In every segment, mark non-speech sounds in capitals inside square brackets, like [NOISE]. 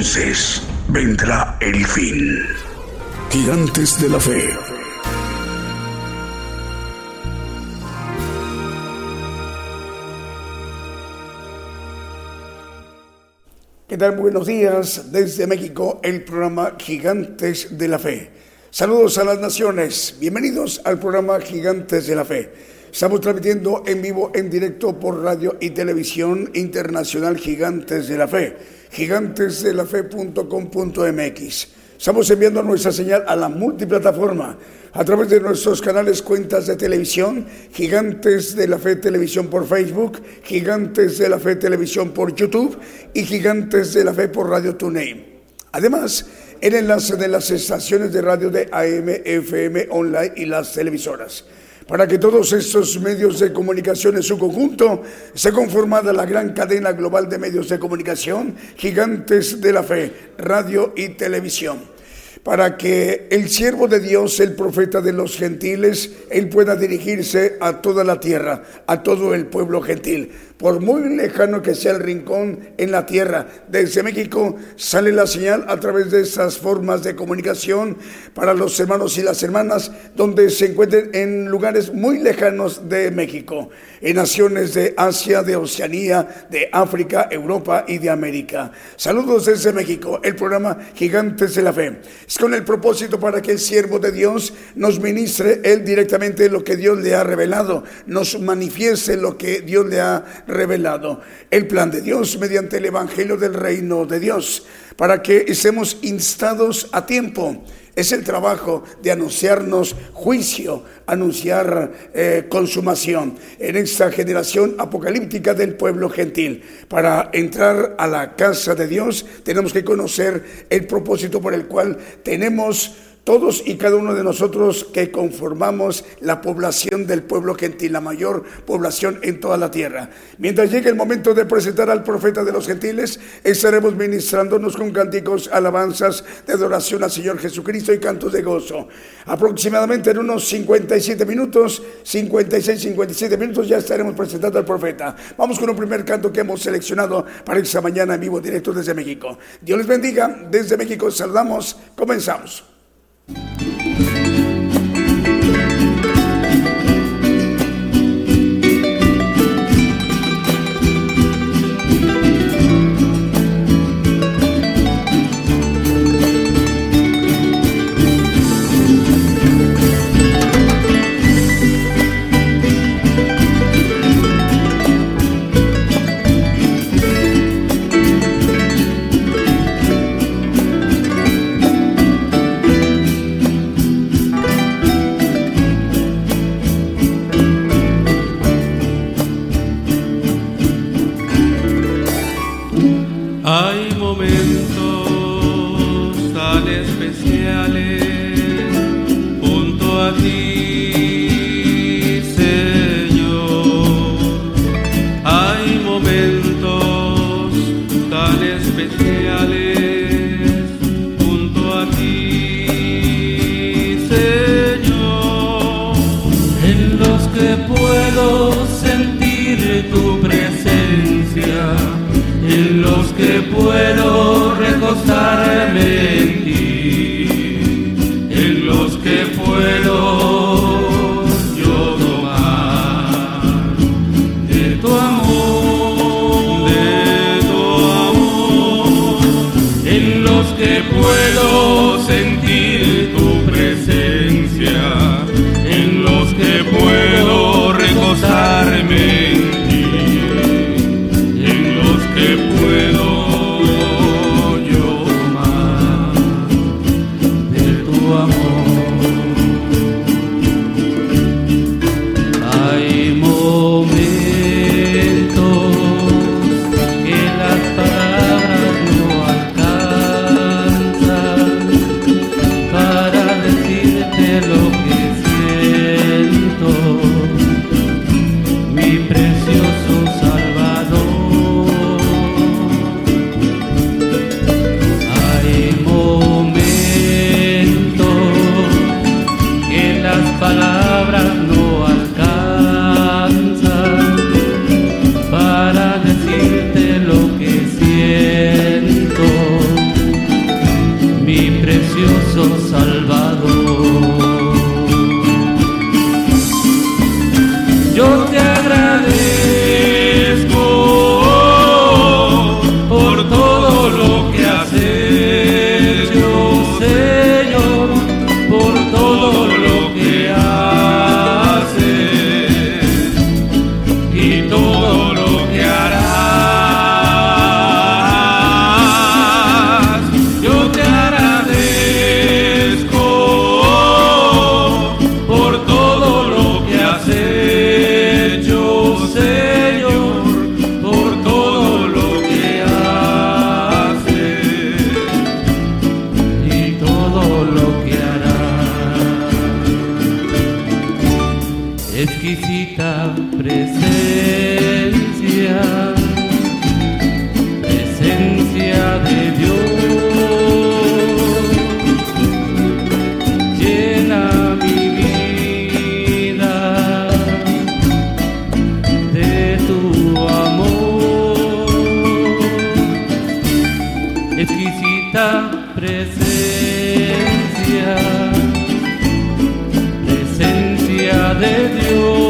Entonces vendrá el fin. Gigantes de la Fe. ¿Qué tal? Buenos días desde México, el programa Gigantes de la Fe. Saludos a las naciones, bienvenidos al programa Gigantes de la Fe. Estamos transmitiendo en vivo, en directo por radio y televisión internacional Gigantes de la Fe gigantesdelafe.com.mx. Estamos enviando nuestra señal a la multiplataforma a través de nuestros canales cuentas de televisión, Gigantes de la Fe Televisión por Facebook, Gigantes de la Fe Televisión por YouTube y Gigantes de la Fe por Radio TuneIn. Además, el enlace de las estaciones de radio de AM, FM, online y las televisoras para que todos estos medios de comunicación en su conjunto se conformada la gran cadena global de medios de comunicación, gigantes de la fe, radio y televisión para que el siervo de Dios, el profeta de los gentiles, él pueda dirigirse a toda la tierra, a todo el pueblo gentil por muy lejano que sea el rincón en la tierra. Desde México sale la señal a través de esas formas de comunicación para los hermanos y las hermanas donde se encuentren en lugares muy lejanos de México, en naciones de Asia, de Oceanía, de África, Europa y de América. Saludos desde México, el programa Gigantes de la Fe. Es con el propósito para que el siervo de Dios nos ministre él directamente lo que Dios le ha revelado, nos manifieste lo que Dios le ha revelado el plan de Dios mediante el Evangelio del Reino de Dios, para que estemos instados a tiempo. Es el trabajo de anunciarnos juicio, anunciar eh, consumación en esta generación apocalíptica del pueblo gentil. Para entrar a la casa de Dios tenemos que conocer el propósito por el cual tenemos todos y cada uno de nosotros que conformamos la población del pueblo gentil, la mayor población en toda la tierra. Mientras llegue el momento de presentar al profeta de los gentiles, estaremos ministrándonos con cánticos, alabanzas de adoración al Señor Jesucristo y cantos de gozo. Aproximadamente en unos 57 minutos, 56, 57 minutos ya estaremos presentando al profeta. Vamos con un primer canto que hemos seleccionado para esta mañana en vivo directo desde México. Dios les bendiga, desde México saludamos, comenzamos. Presencia, presencia de Dios.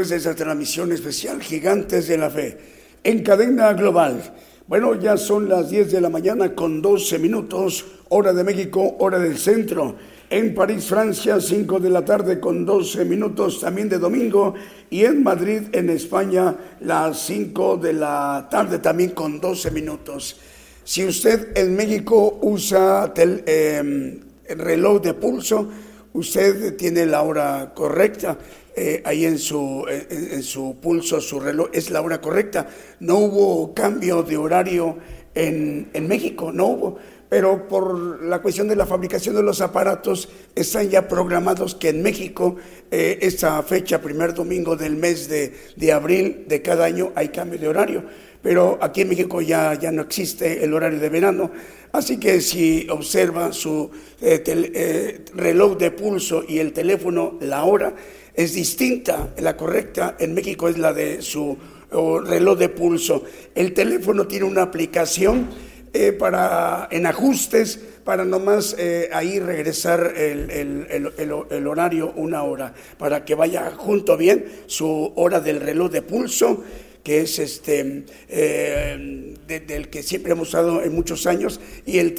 Esa transmisión especial Gigantes de la Fe en cadena global. Bueno, ya son las 10 de la mañana con 12 minutos, hora de México, hora del centro. En París, Francia, 5 de la tarde con 12 minutos también de domingo. Y en Madrid, en España, las 5 de la tarde también con 12 minutos. Si usted en México usa el em, reloj de pulso, usted tiene la hora correcta eh, ahí en su, en, su pulso, su reloj, es la hora correcta. No hubo cambio de horario en, en México, no hubo pero por la cuestión de la fabricación de los aparatos están ya programados que en México eh, esa fecha, primer domingo del mes de, de, abril de cada año, hay cambio de horario. Pero aquí en México ya, ya no existe el horario de verano. Así que si observa su eh, eh, reloj de pulso y el teléfono, la hora es distinta. La correcta en México es la de su reloj de pulso. El teléfono tiene una aplicación eh, para, en ajustes para nomás eh, ahí regresar el, horario una hora, para que vaya junto bien su hora del reloj de pulso que es este, eh, del que siempre hemos usado en muchos años, y el,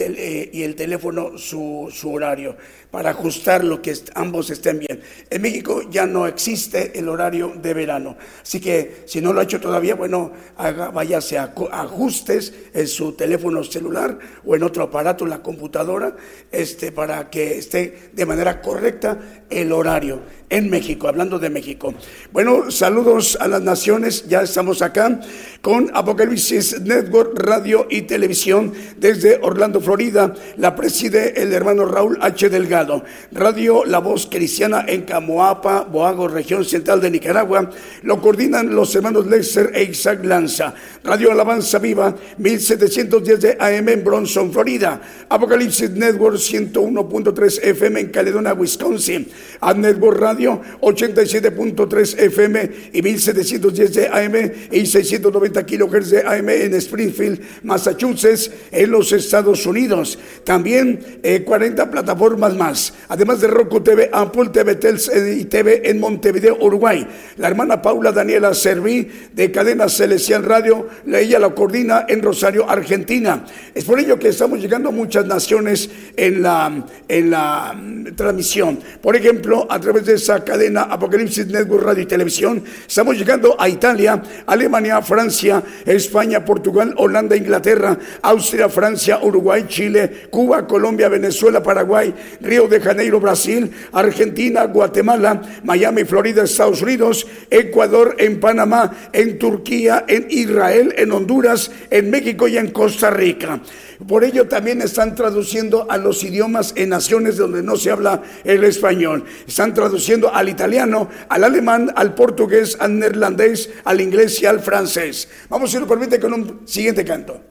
y el teléfono su, su, horario para ajustar lo que ambos estén bien. En México ya no existe el horario de verano, así que si no lo ha hecho todavía, bueno, haga, váyase a ajustes en su teléfono celular o en otro aparato, la computadora, este, para que esté de manera correcta el horario en México, hablando de México. Bueno, saludos a las naciones, ya estamos acá con Apocalipsis Network Radio y Televisión desde Orlando, Florida. La preside el hermano Raúl H. Delgado. Radio La Voz Cristiana en Camoapa, Boago, región central de Nicaragua. Lo coordinan los hermanos Lexer e Isaac Lanza. Radio Alabanza Viva, 1710 de AM en Bronson, Florida. Apocalipsis Network 101.3 FM en Caledonia, Wisconsin. A Network Radio 87.3 FM y 1710 de AM y 690 kilohertz de AM en Springfield, Massachusetts, en los Estados Unidos. También 40 eh, plataformas más, además de Roku TV, Apple TV, y TV en Montevideo, Uruguay. La hermana Paula Daniela Serví de Cadena Celestial Radio, ella la coordina en Rosario, Argentina. Es por ello que estamos llegando a muchas naciones en la, en la mm, transmisión. Por ejemplo, a través de esa cadena Apocalipsis Network Radio y Televisión, estamos llegando a Italia, Alemania, Francia, España, Portugal, Holanda, Inglaterra, Austria, Francia, Uruguay, Chile, Cuba, Colombia, Venezuela, Paraguay, Río de Janeiro, Brasil, Argentina, Guatemala, Miami, Florida, Estados Unidos, Ecuador, en Panamá, en Turquía, en Israel, en Honduras, en México y en Costa Rica. Por ello también están traduciendo a los idiomas en naciones donde no se habla el español. Están traduciendo al italiano, al alemán, al portugués, al neerlandés, al inglés y al francés. Vamos, si lo permite, con un siguiente canto.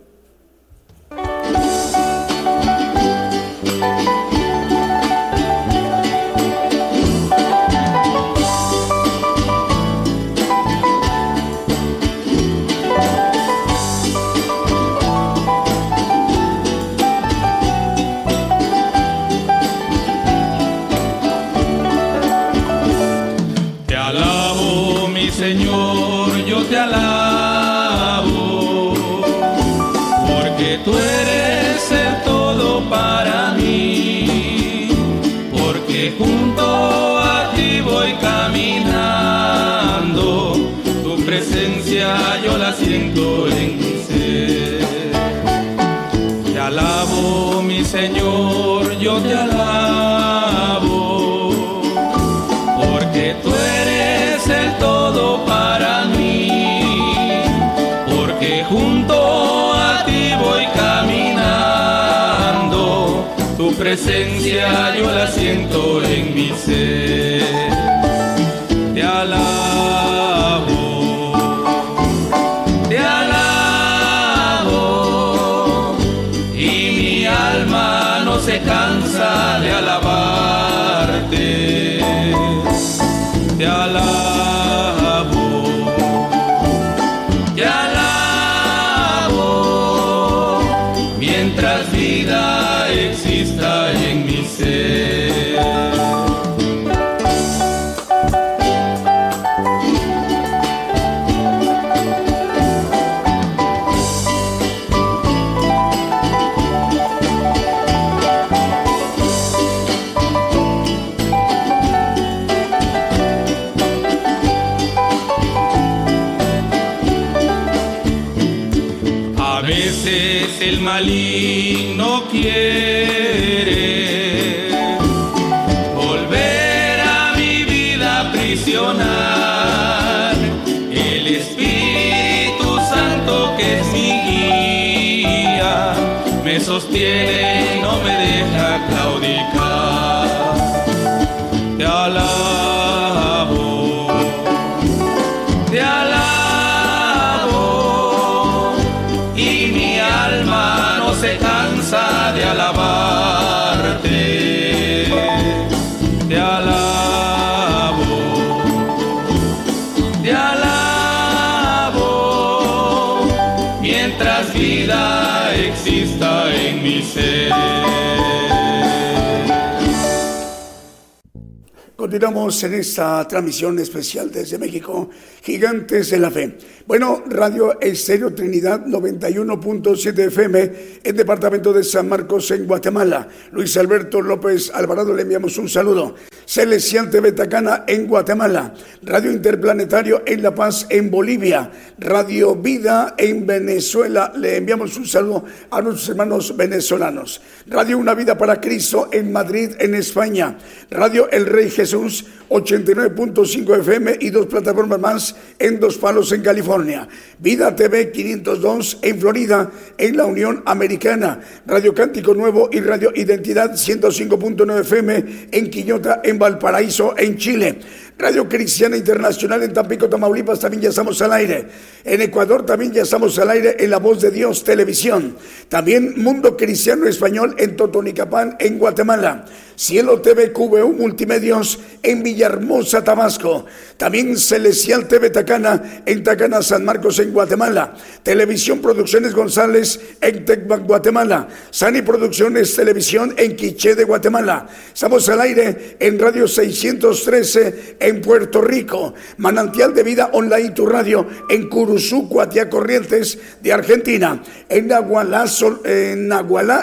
Continuamos en esta transmisión especial desde México, Gigantes de la Fe. Bueno, Radio Estéreo Trinidad 91.7 FM, en departamento de San Marcos, en Guatemala. Luis Alberto López Alvarado, le enviamos un saludo. Celestial TV Tacana en Guatemala. Radio Interplanetario en La Paz, en Bolivia. Radio Vida en Venezuela. Le enviamos un saludo a nuestros hermanos venezolanos. Radio Una Vida para Cristo en Madrid, en España. Radio El Rey Jesús 89.5 FM y dos plataformas más en Dos Palos, en California. Vida TV 502 en Florida, en la Unión Americana. Radio Cántico Nuevo y Radio Identidad 105.9 FM en Quillota, en Valparaíso, en Chile. Radio Cristiana Internacional en Tampico, Tamaulipas, también ya estamos al aire. En Ecuador también ya estamos al aire en La Voz de Dios Televisión. También Mundo Cristiano Español en Totonicapán, en Guatemala. Cielo TV QVU Multimedios en Villahermosa, Tabasco. También Celestial TV Tacana en Tacana, San Marcos, en Guatemala. Televisión Producciones González en Tecbac, Guatemala. Sani Producciones Televisión en Quiché de Guatemala. Estamos al aire en Radio 613 en Puerto Rico. Manantial de Vida Online, tu radio en Curuzú, Cuatia Corrientes de Argentina. En Nahualá, Sol- en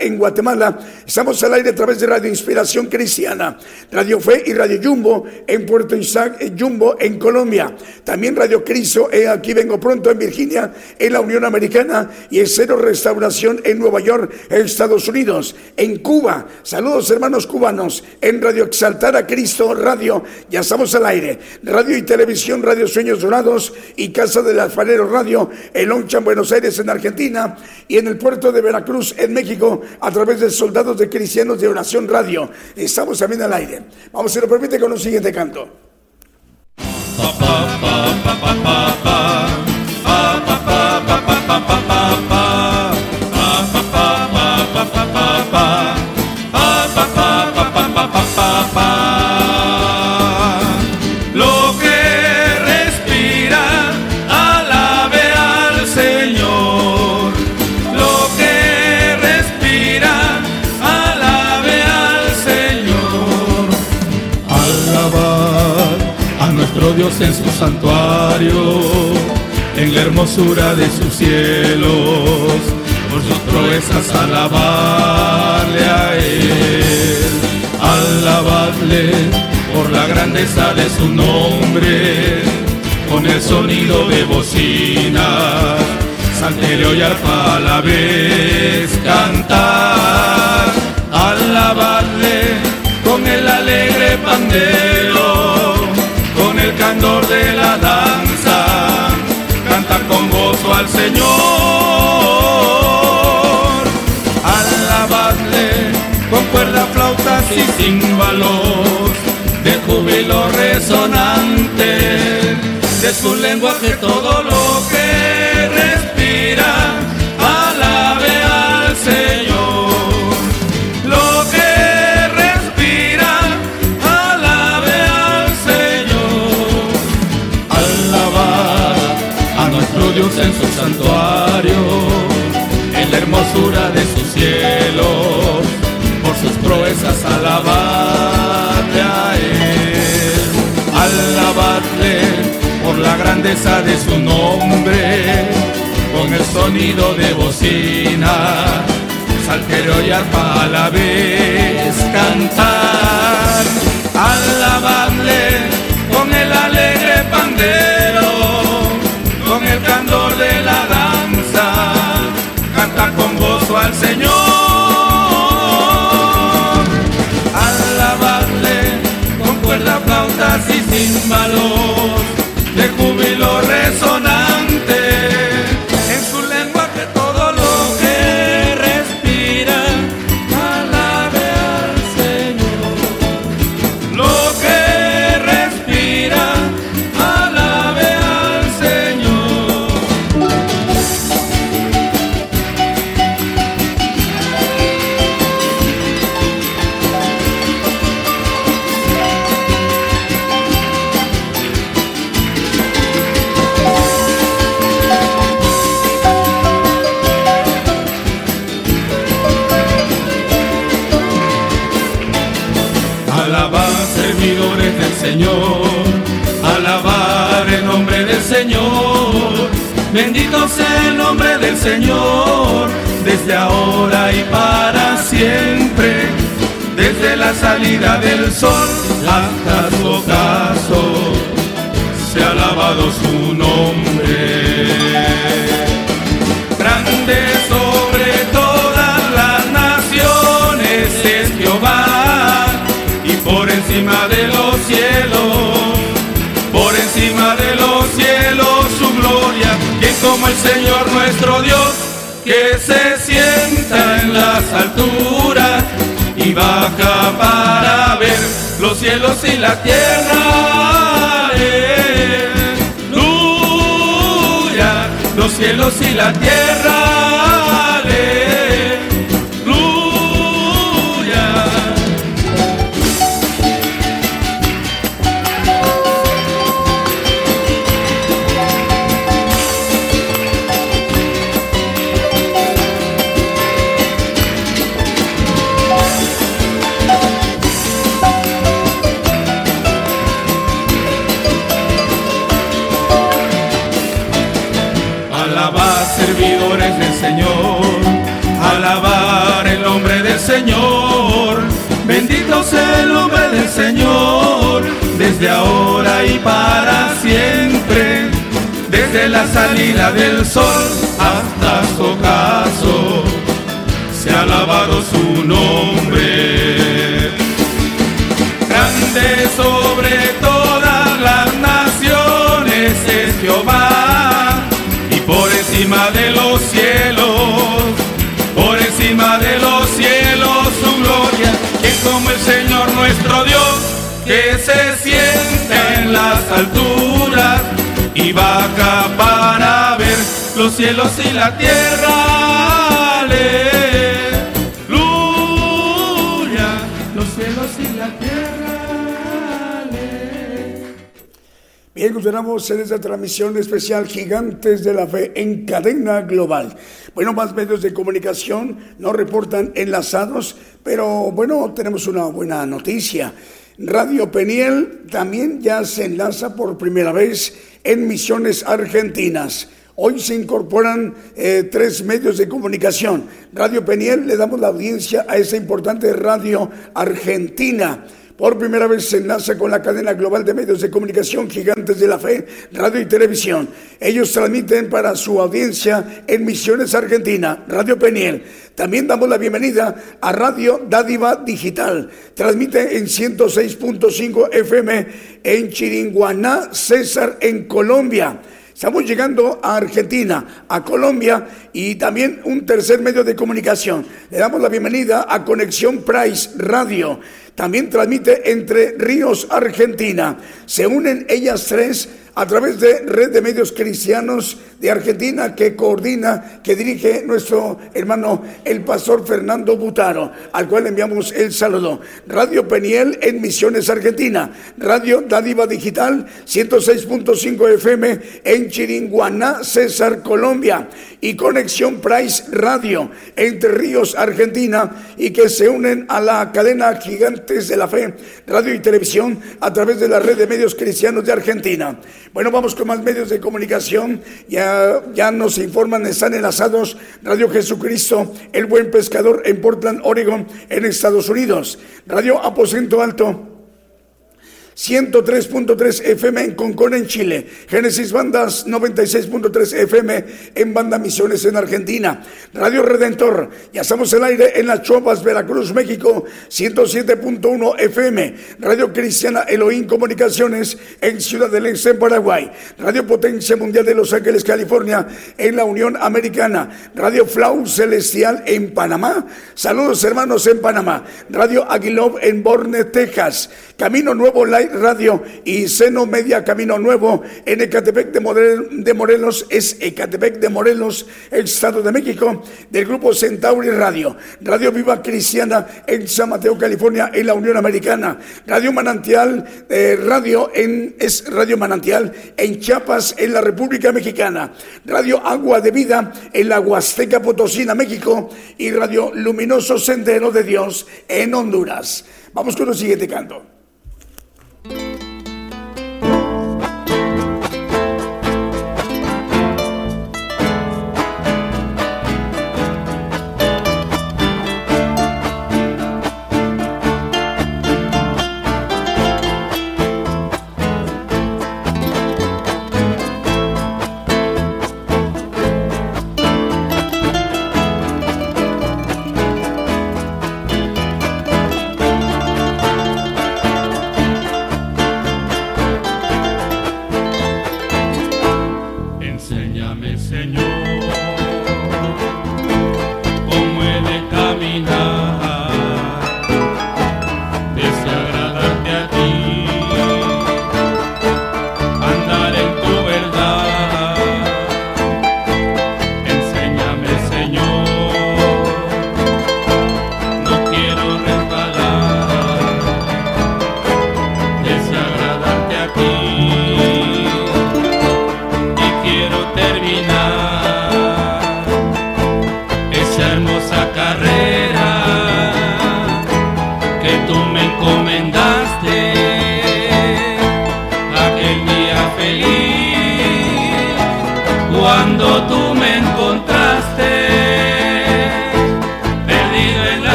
en Guatemala. Estamos al aire a través de Radio Inspiración Cristiana. Radio Fe y Radio Jumbo en Puerto Isaac, eh, Jumbo en Colombia. También Radio Cristo, eh, aquí vengo pronto en Virginia, en la Unión Americana. Y en Cero Restauración en Nueva York, Estados Unidos. En Cuba, saludos hermanos cubanos. En Radio Exaltar a Cristo Radio, ya estamos al aire. Radio y Televisión, Radio Sueños Dorados y Casa del Alfarero Radio, en Loncha, en Buenos Aires, en Argentina. Y en el puerto de Veracruz, en México, a través de Soldados de Cristianos de Oración Radio. Estamos también al aire. Vamos, si lo permite, con un siguiente canto. En su santuario, en la hermosura de sus cielos. Por sus proezas alabarle a Él, alabadle por la grandeza de su nombre, con el sonido de bocina, salterio y arpa a la vez cantar, alabadle con el alegre pandero, candor de la danza, cantar con gozo al Señor, alabadle con cuerda, flautas y címbalos, de júbilo resonante, de su lenguaje todo lo que hermosura de sus cielos, por sus proezas alabarle a Él. Alabadle por la grandeza de su nombre, con el sonido de bocina saltero y arpa a la vez cantar, alabadle al Señor, alabadle con cuerda, flautas y címbalos, Continuamos en esta transmisión especial Gigantes de la Fe en cadena global. Bueno, más medios de comunicación nos reportan enlazados, pero bueno, tenemos una buena noticia. Radio Peniel también ya se enlaza por primera vez en Misiones Argentinas. Hoy se incorporan eh, tres medios de comunicación. Radio Peniel le damos la audiencia a esa importante radio argentina. Por primera vez se enlaza con la cadena global de medios de comunicación Gigantes de la Fe, radio y televisión. Ellos transmiten para su audiencia en Misiones Argentina, Radio Peniel. También damos la bienvenida a Radio Dádiva Digital. Transmite en 106.5 FM en Chiringuaná, César, en Colombia. Estamos llegando a Argentina, a Colombia y también un tercer medio de comunicación. Le damos la bienvenida a Conexión Price Radio. También transmite entre Ríos, Argentina. Se unen ellas tres a través de Red de Medios Cristianos de Argentina que coordina, que dirige nuestro hermano el pastor Fernando Butaro, al cual enviamos el saludo. Radio Peniel en Misiones Argentina, Radio Dádiva Digital 106.5 FM en Chiringuaná, César, Colombia y Conexión Price Radio entre Ríos, Argentina y que se unen a la cadena Gigantes de la Fe, radio y televisión a través de la red de medios cristianos de Argentina. Bueno, vamos con más medios de comunicación. Ya, ya nos informan, están enlazados Radio Jesucristo, el buen pescador en Portland, Oregon, en Estados Unidos. Radio Aposento Alto 103.3 FM en Concón, en Chile. Génesis Bandas 96.3 FM en Banda Misiones en Argentina. Radio Redentor, ya estamos en aire en Las Chuapas, Veracruz, México, 107.1 FM. Radio Cristiana Elohim Comunicaciones en Ciudad del Este, en Paraguay. Radio Potencia Mundial de Los Ángeles, California, en la Unión Americana. Radio Flau Celestial en Panamá. Saludos hermanos en Panamá. Radio Aguilov en Borne, Texas. Camino Nuevo Live Radio y Seno Media Camino Nuevo en Ecatepec de, Morelos, es Ecatepec de Morelos, Estado de México, del grupo Centauri Radio, Radio Viva Cristiana en San Mateo, California, en la Unión Americana, Radio Manantial, eh, Radio en, es Radio Manantial en Chiapas, en la República Mexicana, Radio Agua de Vida en la Huasteca Potosina, México, y Radio Luminoso Sendero de Dios en Honduras. Vamos con el siguiente canto.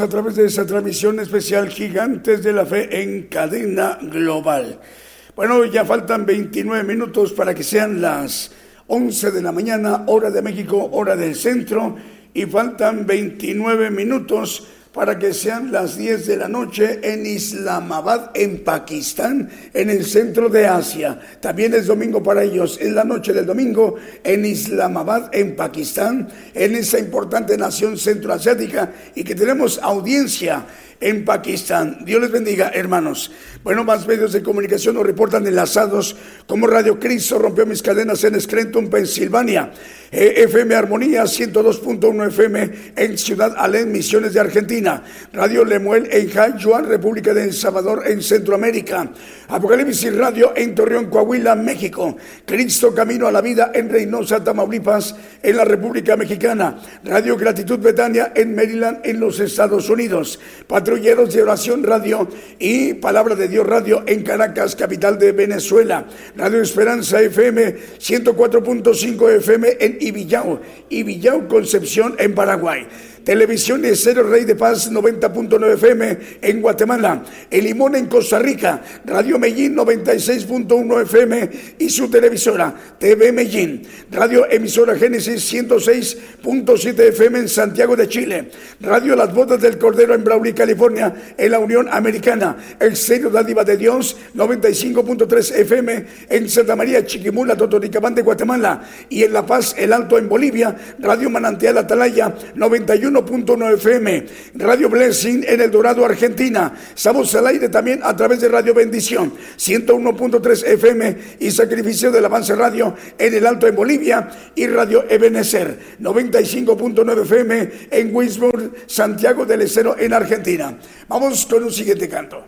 A través de esa transmisión especial Gigantes de la Fe en cadena global. Bueno, ya faltan 29 minutos para que sean las 11 de la mañana, hora de México, hora del centro, y faltan 29 minutos para que sean las 10 de la noche en Islamabad, en Pakistán, en el centro de Asia. También es domingo para ellos, es la noche del domingo en Islamabad, en Pakistán, en esa importante nación centroasiática y que tenemos audiencia en Pakistán. Dios les bendiga, hermanos. Bueno, más medios de comunicación nos reportan enlazados como Radio Cristo rompió mis cadenas en Scranton, Pensilvania. Eh, FM Armonía 102.1 FM en Ciudad Alén, Misiones de Argentina. Radio Lemuel en Juan, República de El Salvador en Centroamérica. Apocalipsis Radio en Torreón, Coahuila, México. Cristo Camino a la Vida en Reynosa, Tamaulipas, en la República Mexicana. Radio Gratitud Betania en Maryland, en los Estados Unidos. Patrulleros de Oración Radio y Palabra de Dios Radio en Caracas, capital de Venezuela. Radio Esperanza FM 104.5 FM en Ibillao, Ibillao Concepción en Paraguay. Televisión Cero Rey de Paz 90.9 FM en Guatemala, El Limón en Costa Rica, Radio Medellín 96.1 FM y su televisora TV Medellín, Radio Emisora Génesis 106.7 FM en Santiago de Chile, Radio Las Bodas del Cordero en Brawley, California, en la Unión Americana, El Serio Dádiva de Dios 95.3 FM en Santa María, Chiquimula, Totoricabán de Guatemala. Y en La Paz, El Alto en Bolivia, Radio Manantial Atalaya 91 1.9 FM, Radio Blessing en El Dorado, Argentina. Estamos al aire también a través de Radio Bendición, 101.3 FM y Sacrificio del Avance Radio en El Alto en Bolivia y Radio Ebenezer, 95.9 FM en Winsburg, Santiago del Estero en Argentina. Vamos con un siguiente canto.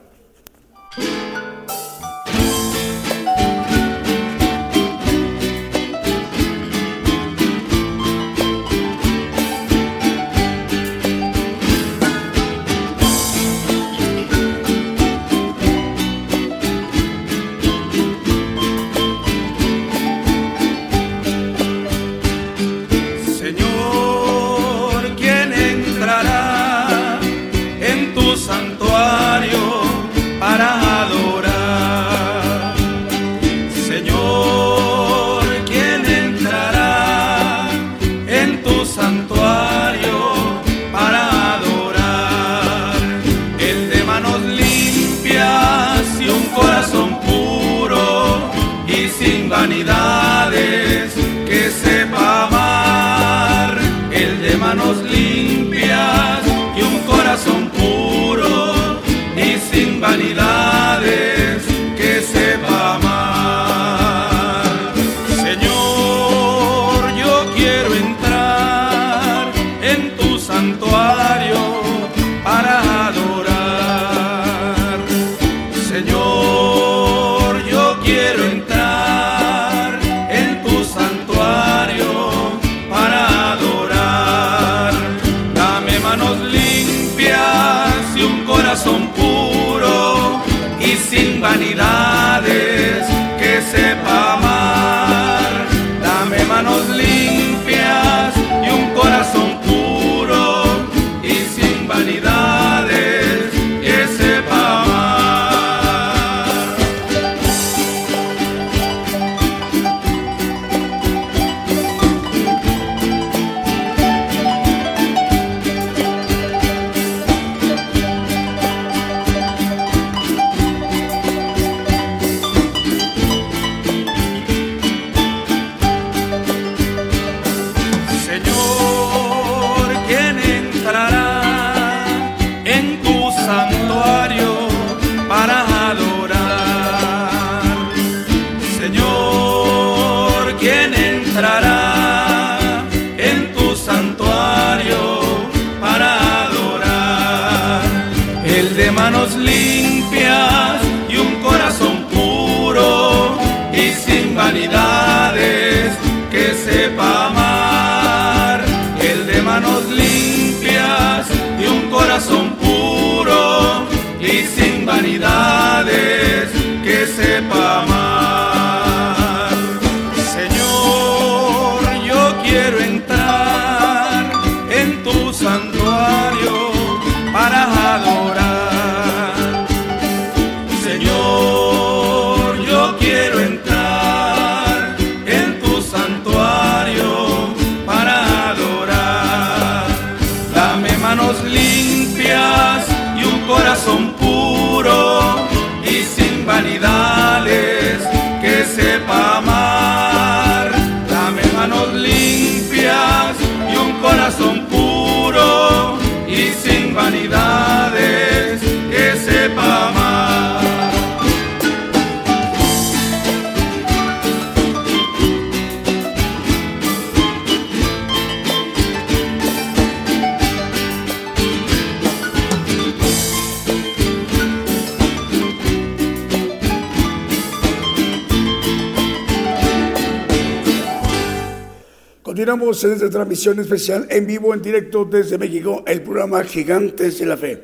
En esta transmisión especial en vivo, en directo desde México, el programa Gigantes de la Fe.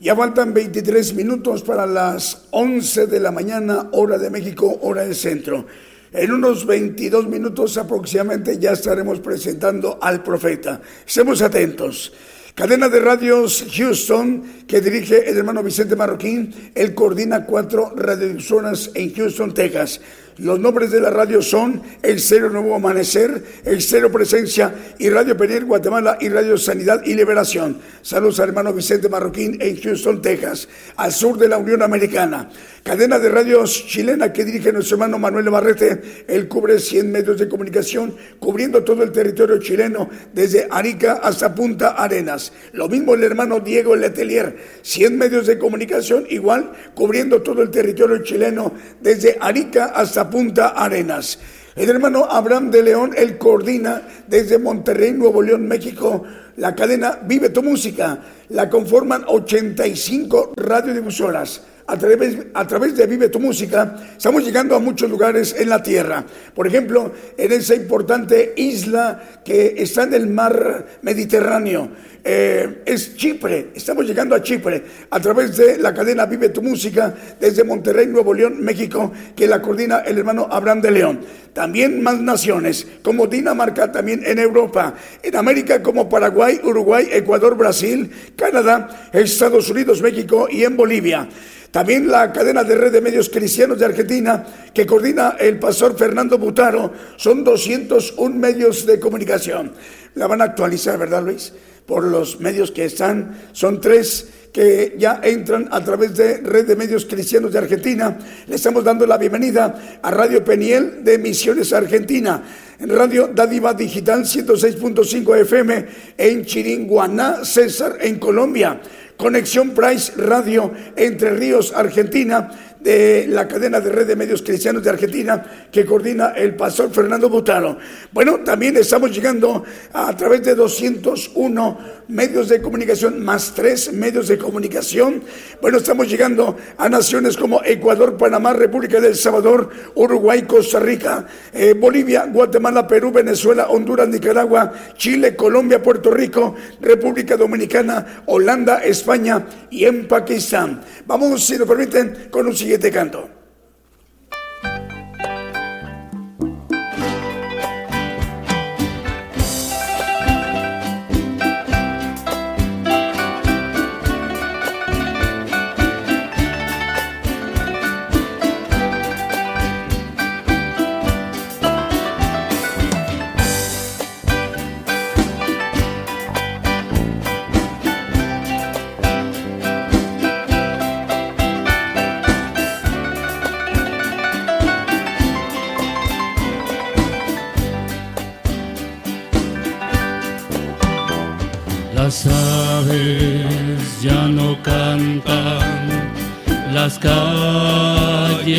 Ya faltan 23 minutos para las 11 de la mañana, hora de México, hora del centro. En unos 22 minutos aproximadamente ya estaremos presentando al profeta. Estemos atentos. Cadena de radios Houston, que dirige el hermano Vicente Marroquín, él coordina cuatro radiodifusoras en Houston, Texas. Los nombres de la radio son El Cero Nuevo Amanecer, El Cero Presencia y Radio Peniel Guatemala y Radio Sanidad y Liberación. Saludos al hermano Vicente Marroquín en Houston, Texas, al sur de la Unión Americana. Cadena de radios chilena que dirige nuestro hermano Manuel Barrete. Él cubre 100 medios de comunicación, cubriendo todo el territorio chileno, desde Arica hasta Punta Arenas. Lo mismo el hermano Diego Letelier, 100 medios de comunicación, igual cubriendo todo el territorio chileno, desde Arica hasta Punta Arenas. El hermano Abraham de León, él coordina desde Monterrey, Nuevo León, México, la cadena Vive tu Música. La conforman 85 radiodifusoras. A través, a través de Vive tu Música, estamos llegando a muchos lugares en la tierra. Por ejemplo, en esa importante isla que está en el mar Mediterráneo, eh, es Chipre. Estamos llegando a Chipre a través de la cadena Vive tu Música desde Monterrey, Nuevo León, México, que la coordina el hermano Abraham de León. También más naciones, como Dinamarca, también en Europa, en América como Paraguay, Uruguay, Ecuador, Brasil, Canadá, Estados Unidos, México y en Bolivia. También la cadena de red de medios cristianos de Argentina, que coordina el pastor Fernando Butaro, son 201 medios de comunicación. La van a actualizar, ¿verdad, Luis? Por los medios que están, son tres que ya entran a través de Red de Medios Cristianos de Argentina. Le estamos dando la bienvenida a Radio Peniel de Misiones Argentina, en Radio Dádiva Digital 106.5 FM en Chiringuaná, César, en Colombia. Conexión Price Radio Entre Ríos, Argentina, de la cadena de red de medios cristianos de Argentina que coordina el pastor Fernando Butaro. Bueno, también estamos llegando a través de 201 medios de comunicación más tres medios de comunicación. Bueno, estamos llegando a naciones como Ecuador, Panamá, República del Salvador, Uruguay, Costa Rica, eh, Bolivia, Guatemala, Perú, Venezuela, Honduras, Nicaragua, Chile, Colombia, Puerto Rico, República Dominicana, Holanda, España y en Pakistán. Vamos, si nos permiten, con un siguiente canto.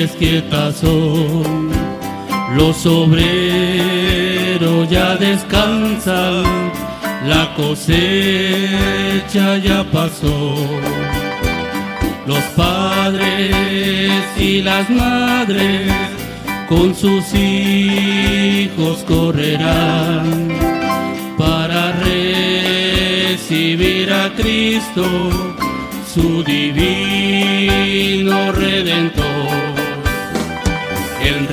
Calles quietas son, los obreros ya descansan, la cosecha ya pasó. Los padres y las madres con sus hijos correrán para recibir a Cristo, su divino redentor.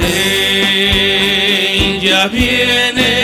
Rey ya viene,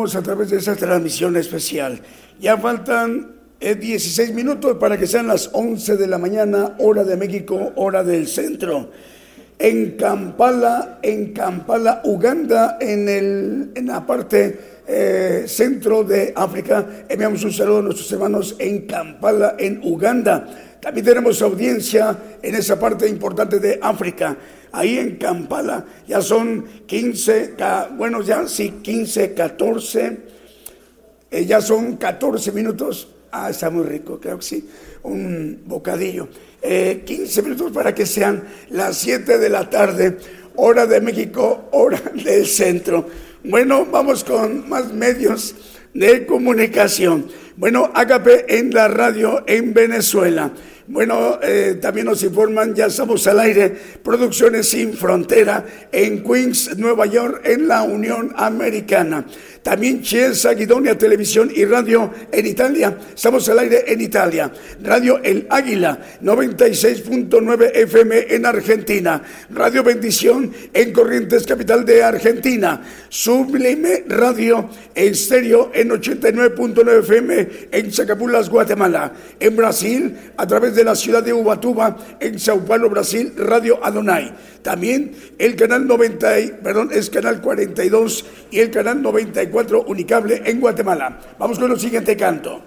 A través de esta transmisión especial. Ya faltan eh, 16 minutos para que sean las 11 de la mañana, hora de México, hora del centro. En Kampala, en Kampala, Uganda, en, el, en la parte eh, centro de África, enviamos un saludo a nuestros hermanos en Kampala, en Uganda. También tenemos audiencia en esa parte importante de África. Ahí en Kampala ya son 15, ca- bueno, ya sí, 15, 14 Eh, ya son 14 minutos. Ah, está muy rico, creo que sí. Un bocadillo. 15 minutos para que sean las 7 de la tarde, hora de México, hora [LAUGHS] del centro. Bueno, vamos con más medios de comunicación. Bueno, Agape en la radio en Venezuela. Bueno, eh, también nos informan, ya estamos al aire, Producciones Sin Frontera en Queens, Nueva York, en la Unión Americana. También Chiesa, Guidonia Televisión y Radio en Italia. Estamos al aire en Italia. Radio El Águila, 96.9 FM en Argentina. Radio Bendición en Corrientes, capital de Argentina. Sublime Radio Estéreo en 89.9 FM en Chacapulas, Guatemala. En Brasil, a través de la ciudad de Ubatuba, en Sao Paulo, Brasil, Radio Adonai. También el canal 90, perdón, es canal 42 y el canal 94 Unicable en Guatemala. Vamos con el siguiente canto.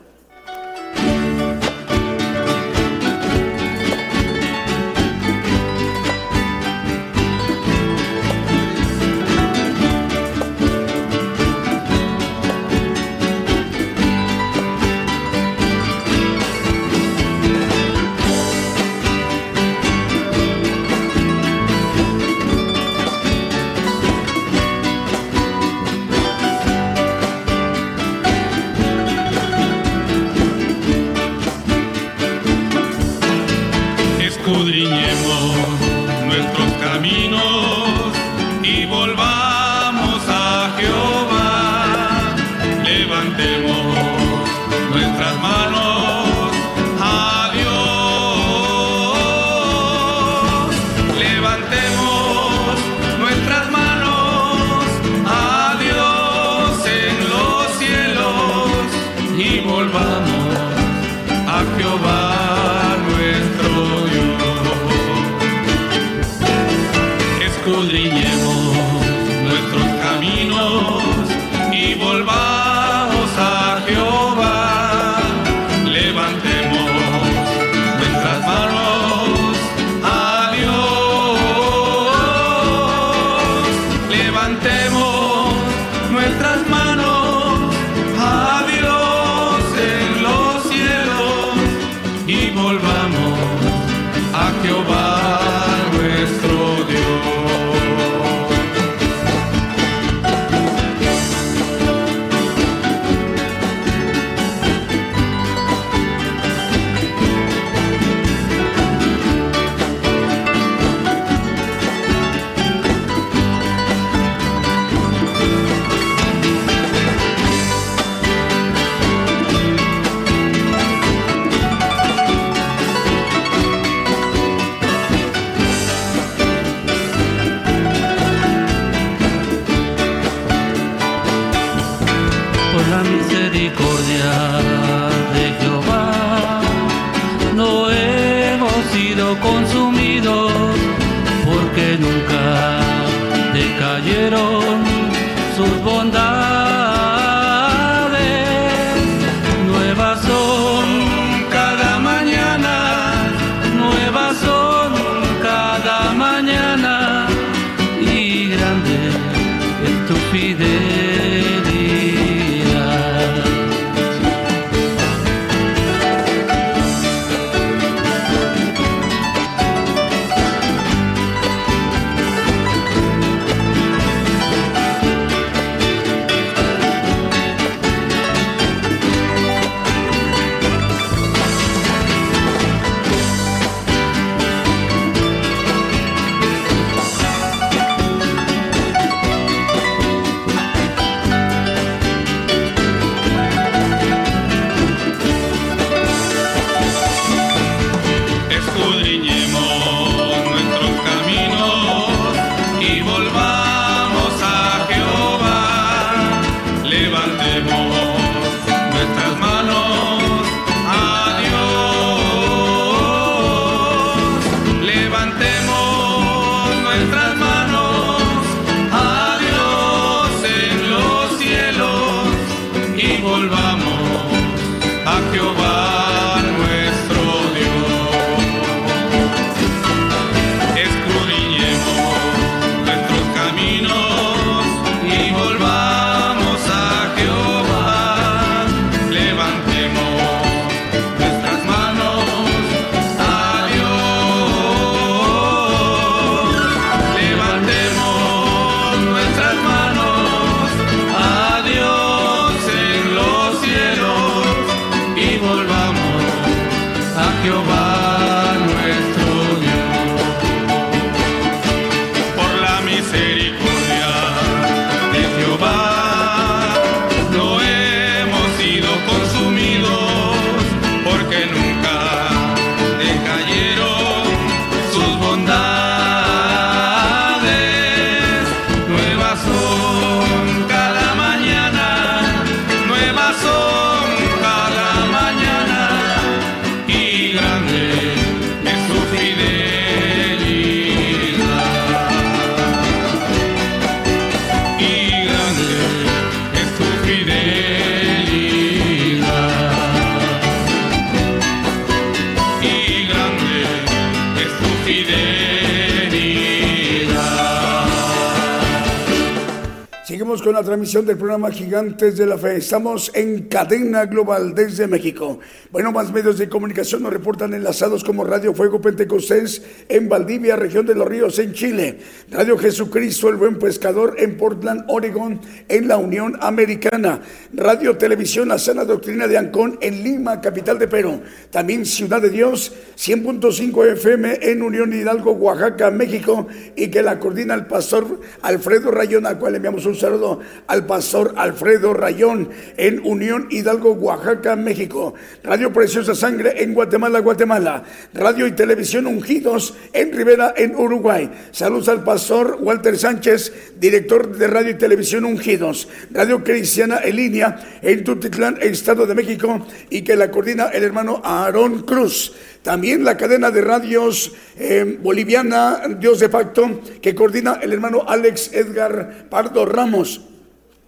Transmisión del programa Gigantes de la Fe. Estamos en cadena global desde México. Bueno, más medios de comunicación nos reportan enlazados como Radio Fuego Pentecostés en Valdivia, región de los Ríos, en Chile. Radio Jesucristo, el Buen Pescador en Portland, Oregon, en la Unión Americana. Radio Televisión La Sana Doctrina de Ancón en Lima, capital de Perú. También Ciudad de Dios, 100.5 FM en Unión Hidalgo, Oaxaca, México. Y que la coordina el pastor Alfredo Rayón, al cual enviamos un saludo al pastor Alfredo Rayón en Unión Hidalgo, Oaxaca, México. Radio Preciosa Sangre en Guatemala, Guatemala. Radio y Televisión Ungidos en Rivera, en Uruguay. Saludos al pastor Walter Sánchez, director de Radio y Televisión Ungidos. Radio Cristiana en línea en Tutitlán, Estado de México, y que la coordina el hermano Aarón Cruz. También la cadena de radios eh, boliviana Dios de Pacto que coordina el hermano Alex Edgar Pardo Ramos.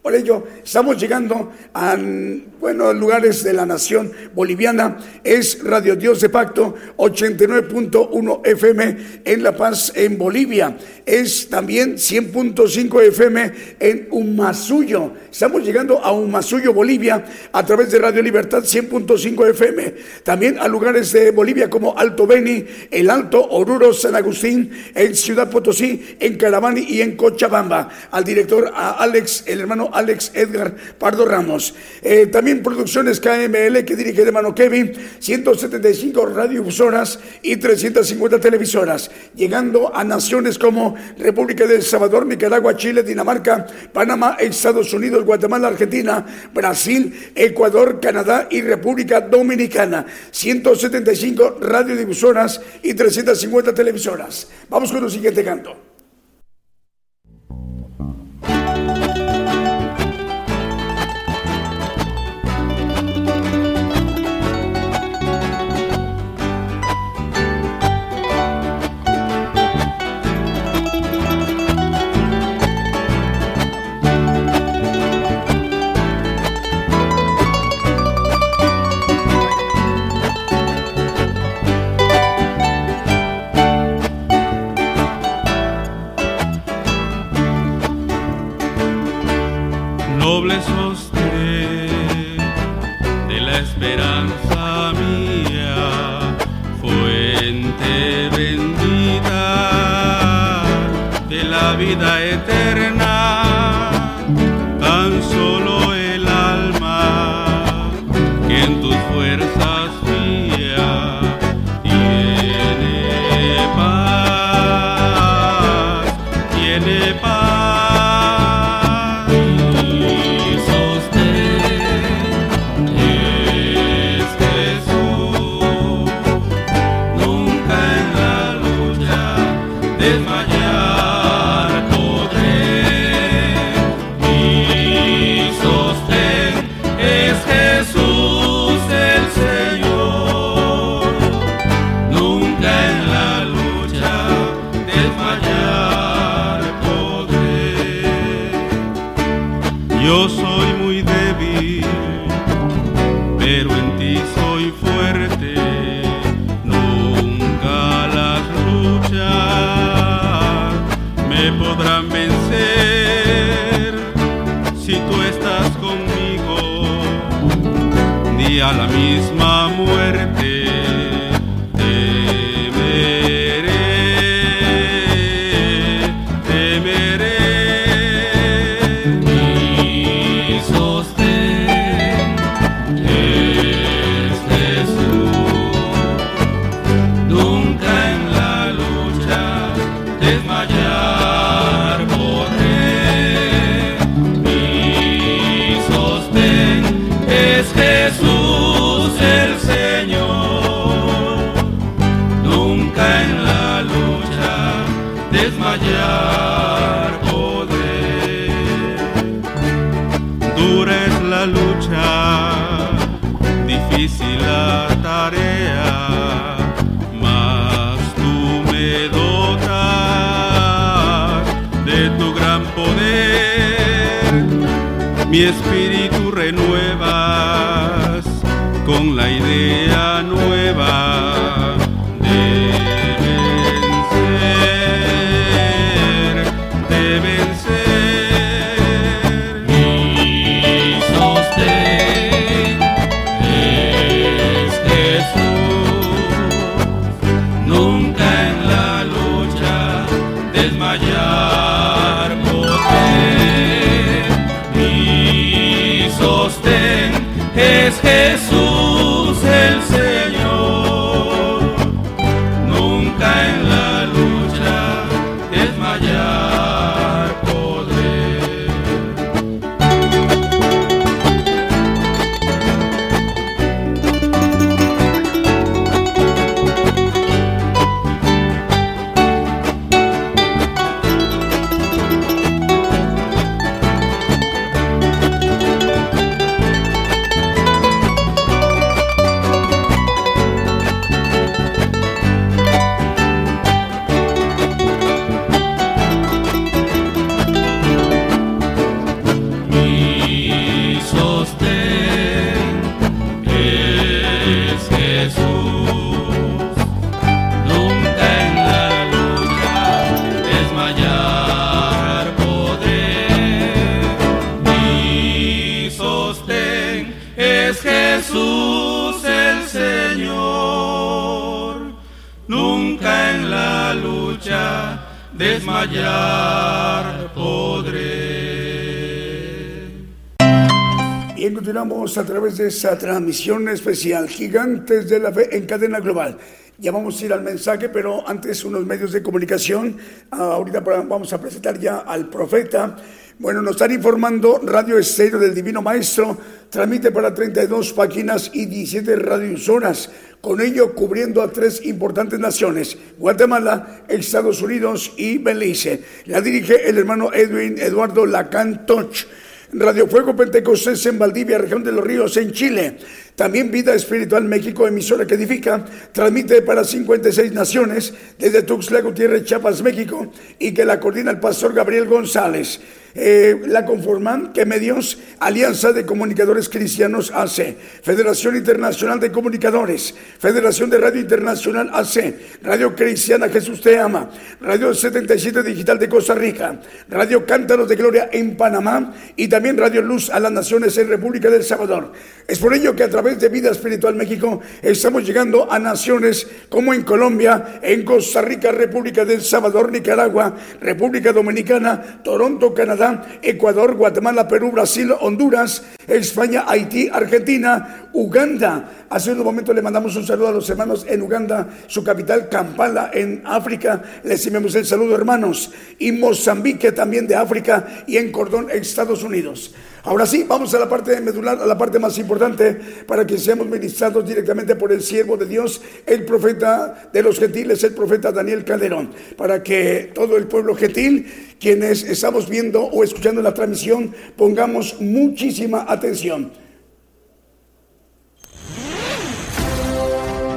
Por ello, estamos llegando a bueno, lugares de la nación boliviana. Es Radio Dios de Pacto 89.1 FM en La Paz, en Bolivia. Es también 100.5 FM en Umasuyo. Estamos llegando a Umasuyo, Bolivia, a través de Radio Libertad 100.5 FM. También a lugares de Bolivia como Alto Beni, El Alto, Oruro, San Agustín, en Ciudad Potosí, en Caravani y en Cochabamba. Al director, Alex, el hermano Alex Edgar Pardo Ramos. Eh, también Producciones KML que dirige el hermano Kevin, 175 radiodifusoras y 350 televisoras, llegando a naciones como República de El Salvador, Nicaragua, Chile, Dinamarca, Panamá, Estados Unidos, Guatemala, Argentina, Brasil, Ecuador, Canadá y República Dominicana. 175 radiodifusoras y 350 televisoras. Vamos con el siguiente canto. A través de esa transmisión especial, Gigantes de la Fe en cadena global. Ya vamos a ir al mensaje, pero antes unos medios de comunicación. Ah, ahorita vamos a presentar ya al profeta. Bueno, nos están informando Radio Estéreo del Divino Maestro, transmite para 32 páginas y 17 radiosoras, con ello cubriendo a tres importantes naciones, Guatemala, Estados Unidos y Belice. La dirige el hermano Edwin Eduardo Lacan Toch. Radio Fuego Pentecostés en Valdivia, región de los ríos, en Chile. También Vida Espiritual México, emisora que edifica, transmite para 56 naciones desde Tuxtla Gutiérrez, Chiapas, México, y que la coordina el pastor Gabriel González. Eh, la conforman que medios Alianza de Comunicadores Cristianos AC, Federación Internacional de Comunicadores, Federación de Radio Internacional AC, Radio Cristiana Jesús Te Ama, Radio 77 Digital de Costa Rica, Radio Cántaros de Gloria en Panamá y también Radio Luz a las Naciones en República del Salvador. Es por ello que a través de Vida Espiritual México estamos llegando a naciones como en Colombia, en Costa Rica, República del Salvador, Nicaragua, República Dominicana, Toronto, Canadá, Ecuador, Guatemala, Perú, Brasil, Honduras, España, Haití, Argentina, Uganda. Hace unos momentos le mandamos un saludo a los hermanos en Uganda, su capital Kampala, en África. Les enviamos el saludo, hermanos. Y Mozambique también de África y en Cordón, Estados Unidos. Ahora sí, vamos a la parte medular, a la parte más importante, para que seamos ministrados directamente por el siervo de Dios, el profeta de los gentiles, el profeta Daniel Calderón, para que todo el pueblo gentil, quienes estamos viendo o escuchando la transmisión, pongamos muchísima atención.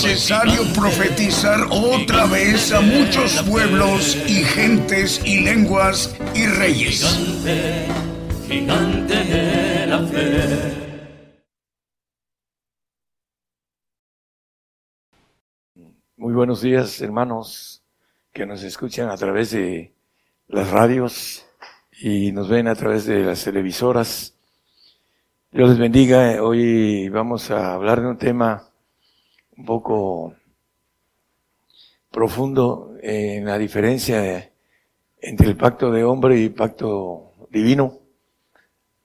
Necesario profetizar otra vez a muchos pueblos y gentes y lenguas y reyes. Gigante, gigante de la fe. Muy buenos días, hermanos, que nos escuchan a través de las radios y nos ven a través de las televisoras. Dios les bendiga. Hoy vamos a hablar de un tema un poco profundo en la diferencia entre el pacto de hombre y pacto divino.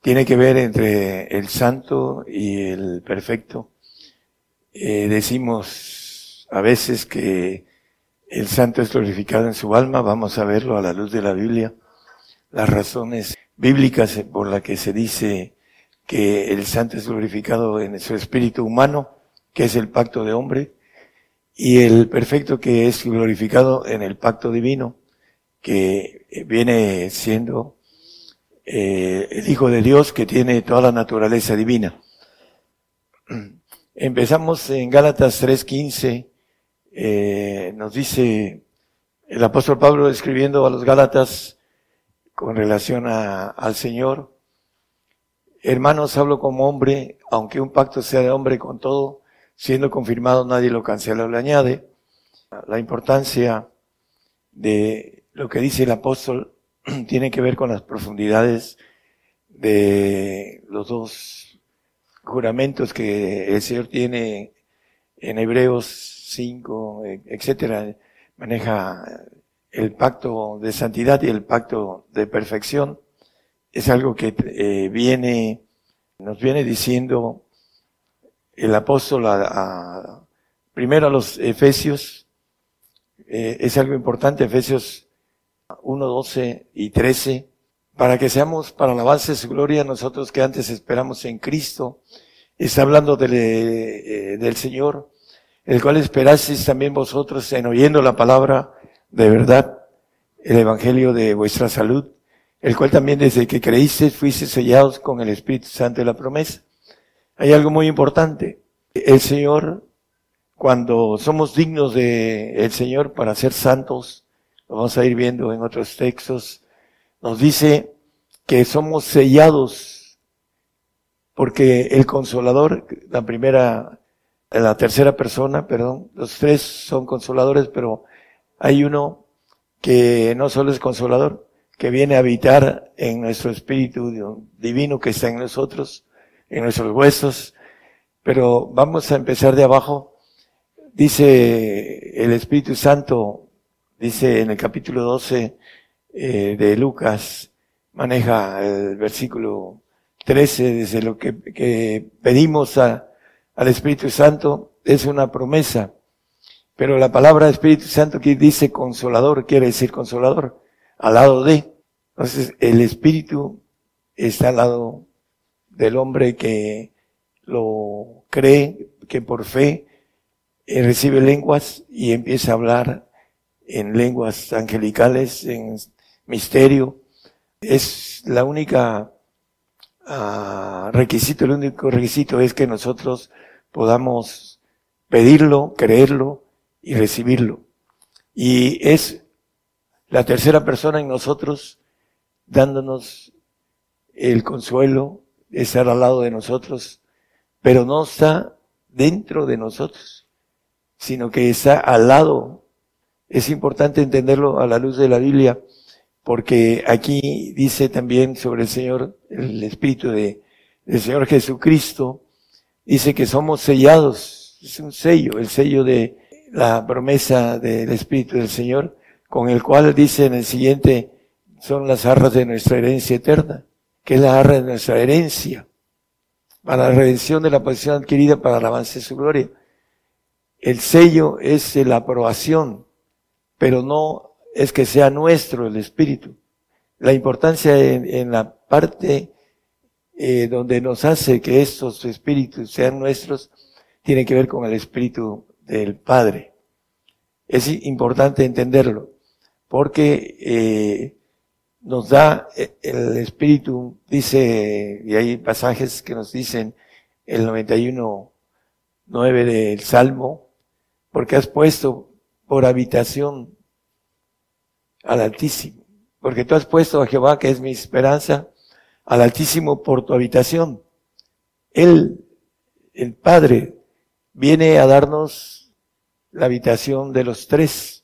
Tiene que ver entre el santo y el perfecto. Eh, decimos a veces que el santo es glorificado en su alma, vamos a verlo a la luz de la Biblia, las razones bíblicas por las que se dice que el santo es glorificado en su espíritu humano, que es el pacto de hombre, y el perfecto que es glorificado en el pacto divino, que viene siendo eh, el Hijo de Dios que tiene toda la naturaleza divina. [CLEARS THROAT] Empezamos en Gálatas 3.15, eh, nos dice el apóstol Pablo escribiendo a los Gálatas con relación a, al Señor, hermanos, hablo como hombre, aunque un pacto sea de hombre con todo, siendo confirmado nadie lo cancela o le añade. La importancia de lo que dice el apóstol [CLEARS THROAT] tiene que ver con las profundidades de los dos juramentos que el Señor tiene en Hebreos 5, etcétera. Maneja el pacto de santidad y el pacto de perfección. Es algo que eh, viene, nos viene diciendo el apóstol a, primero a los Efesios, eh, es algo importante, Efesios 1, 12 y 13, para que seamos para la base de su gloria nosotros que antes esperamos en Cristo. Está hablando eh, del Señor, el cual esperasteis también vosotros en oyendo la palabra de verdad, el Evangelio de vuestra salud, el cual también desde que creísteis fuisteis sellados con el Espíritu Santo de la promesa. Hay algo muy importante. El Señor, cuando somos dignos de el Señor para ser santos, lo vamos a ir viendo en otros textos, nos dice que somos sellados porque el consolador, la primera, la tercera persona, perdón, los tres son consoladores, pero hay uno que no solo es consolador, que viene a habitar en nuestro espíritu divino que está en nosotros, en nuestros huesos, pero vamos a empezar de abajo. Dice el Espíritu Santo Dice en el capítulo 12 eh, de Lucas, maneja el versículo 13, desde lo que pedimos a, al Espíritu Santo, es una promesa. Pero la palabra Espíritu Santo que dice consolador, quiere decir consolador, al lado de. Entonces, el Espíritu está al lado del hombre que lo cree, que por fe eh, recibe lenguas y empieza a hablar en lenguas angelicales, en misterio. Es la única uh, requisito, el único requisito es que nosotros podamos pedirlo, creerlo y recibirlo. Y es la tercera persona en nosotros dándonos el consuelo, de estar al lado de nosotros, pero no está dentro de nosotros, sino que está al lado es importante entenderlo a la luz de la Biblia, porque aquí dice también sobre el Señor, el Espíritu de, del Señor Jesucristo, dice que somos sellados, es un sello, el sello de la promesa del Espíritu del Señor, con el cual dice en el siguiente, son las arras de nuestra herencia eterna, que es la arra de nuestra herencia, para la redención de la posición adquirida para el avance de su gloria. El sello es la aprobación, pero no es que sea nuestro el espíritu. La importancia en, la parte eh, donde nos hace que estos espíritus sean nuestros tiene que ver con el espíritu del Padre. Es importante entenderlo, porque eh, nos da eh, el espíritu, dice, y hay pasajes que nos dicen el 91, 9 del Salmo, porque has puesto por habitación al Altísimo. Porque tú has puesto a Jehová, que es mi esperanza, al Altísimo por tu habitación. Él, el Padre, viene a darnos la habitación de los tres.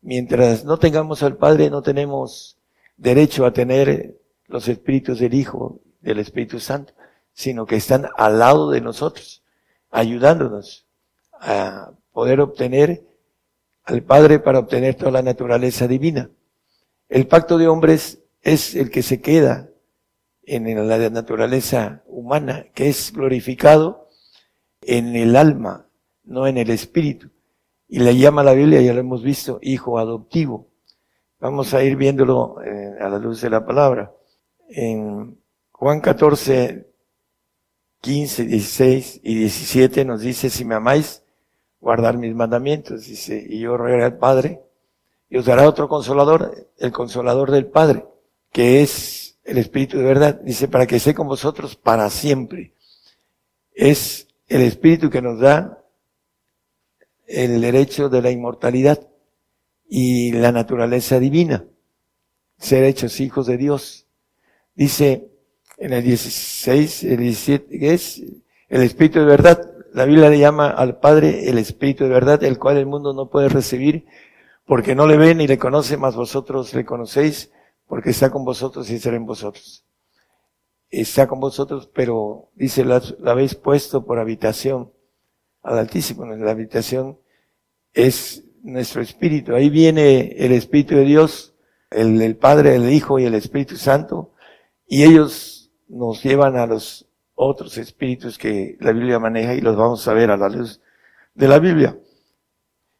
Mientras no tengamos al Padre, no tenemos derecho a tener los espíritus del Hijo, del Espíritu Santo, sino que están al lado de nosotros, ayudándonos a poder obtener al Padre para obtener toda la naturaleza divina. El pacto de hombres es el que se queda en la naturaleza humana, que es glorificado en el alma, no en el espíritu. y le llama la Biblia, ya lo hemos visto, hijo adoptivo. Vamos a ir viéndolo eh, a la luz de la palabra. En Juan 14, 15, 16 y 17 nos dice, si me amáis, guardar mis mandamientos. Dice, y yo rogaré al Padre, y os dará otro consolador, el consolador del Padre, que es el Espíritu de verdad. Dice, para que esté con vosotros para siempre. Es el Espíritu que nos da el derecho de la inmortalidad y la naturaleza divina, ser hechos hijos de Dios. Dice en el 16, el 17, que es el Espíritu de verdad. La Biblia le llama al Padre el Espíritu de verdad, el cual el mundo no puede recibir porque no le ve ni le conoce, más vosotros le conocéis porque está con vosotros y será en vosotros. Está con vosotros, pero dice, la, habéis puesto por habitación al Altísimo. La habitación es nuestro espíritu. Ahí viene el Espíritu de Dios, el Padre, el Hijo y el Espíritu Santo, y ellos nos llevan a los otros espíritus que la Biblia maneja y los vamos a ver a la luz de la Biblia.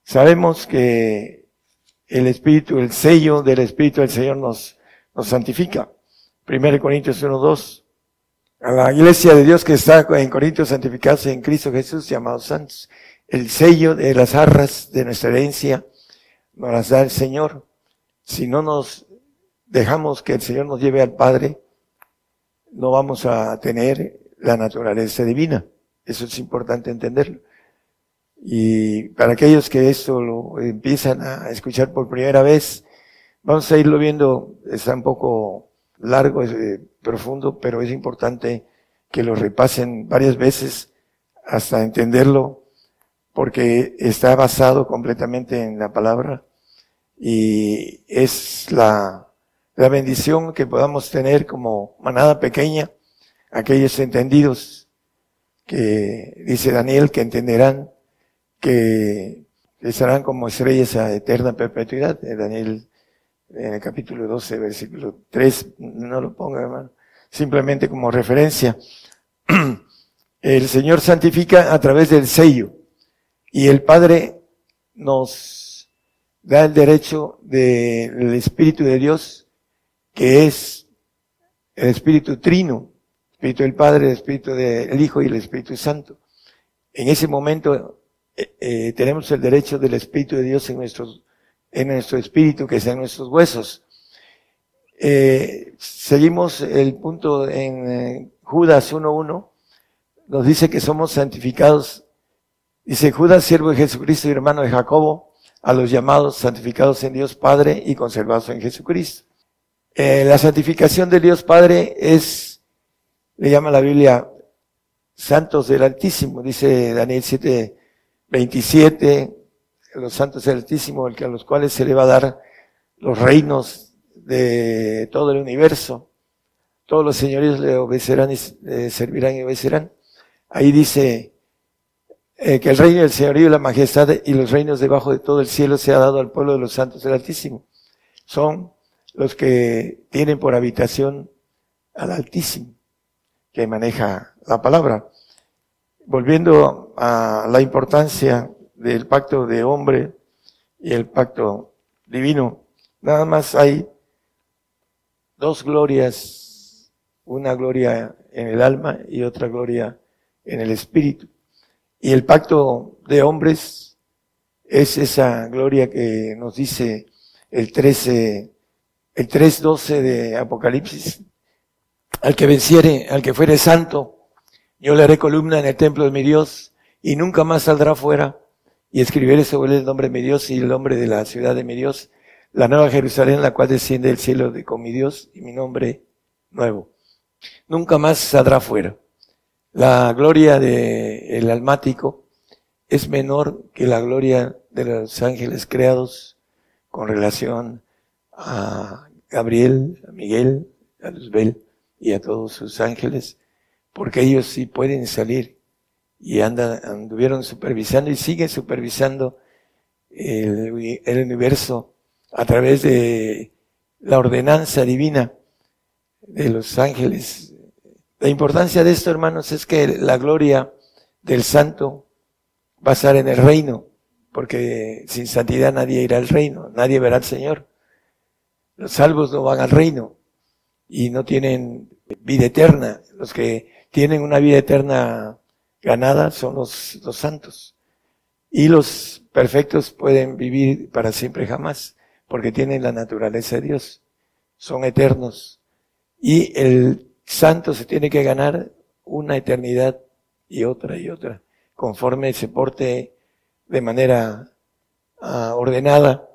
Sabemos que el Espíritu, el sello del Espíritu del Señor nos, nos santifica. 1 Corintios 1, 2. A la iglesia de Dios que está en Corintios santificados en Cristo Jesús, llamados santos el sello de las arras de nuestra herencia nos las da el Señor. Si no nos dejamos que el Señor nos lleve al Padre, no vamos a tener la naturaleza divina. Eso es importante entenderlo. Y para aquellos que esto lo empiezan a escuchar por primera vez, vamos a irlo viendo, está un poco largo, eh, profundo, pero es importante que lo repasen varias veces hasta entenderlo porque está basado completamente en la palabra y es la, la bendición que podamos tener como manada pequeña, aquellos entendidos que dice Daniel que entenderán que estarán como estrellas a eterna perpetuidad. Daniel en capítulo 12, versículo 3, no lo ponga hermano, simplemente como referencia. [CLEARS THROAT] El Señor santifica a través del sello. Y el Padre nos da el derecho del Espíritu de Dios, que es el Espíritu Trino, Espíritu del Padre, Espíritu del Hijo y el Espíritu Santo. En ese momento eh, eh, tenemos el derecho del Espíritu de Dios en nuestros, en nuestro espíritu, que sea en nuestros huesos. Eh, seguimos el punto en Judas 1.1, nos dice que somos santificados Dice Judas, siervo de Jesucristo y hermano de Jacobo, a los llamados, santificados en Dios Padre y conservados en Jesucristo. Eh, la santificación de Dios Padre es, le llama la Biblia, santos del Altísimo, dice Daniel 7, 27, los santos del Altísimo, a los cuales se le va a dar los reinos de todo el universo. Todos los señores le obedecerán y le servirán y obedecerán. Ahí dice, eh, que el reino del señorío y la majestad y los reinos debajo de todo el cielo se ha dado al pueblo de los santos del Altísimo. Son los que tienen por habitación al Altísimo, que maneja la palabra. Volviendo a la importancia del pacto de hombre y el pacto divino, nada más hay dos glorias, una gloria en el alma y otra gloria en el espíritu. Y el pacto de hombres es esa gloria que nos dice el 13, el 3.12 de Apocalipsis. Al que venciere, al que fuere santo, yo le haré columna en el templo de mi Dios y nunca más saldrá fuera y escribiré sobre el nombre de mi Dios y el nombre de la ciudad de mi Dios, la nueva Jerusalén, la cual desciende del cielo de con mi Dios y mi nombre nuevo. Nunca más saldrá fuera. La gloria del almático es menor que la gloria de los ángeles creados con relación a Gabriel, a Miguel, a Luzbel y a todos sus ángeles, porque ellos sí pueden salir y andan, anduvieron supervisando y siguen supervisando el, el universo a través de la ordenanza divina de los ángeles la importancia de esto, hermanos, es que la gloria del santo va a estar en el reino porque sin santidad nadie irá al reino, nadie verá al Señor. Los salvos no van al reino y no tienen vida eterna. Los que tienen una vida eterna ganada son los, los santos. Y los perfectos pueden vivir para siempre jamás, porque tienen la naturaleza de Dios. Son eternos. Y el santo se tiene que ganar una eternidad y otra y otra, conforme se porte de manera ah, ordenada,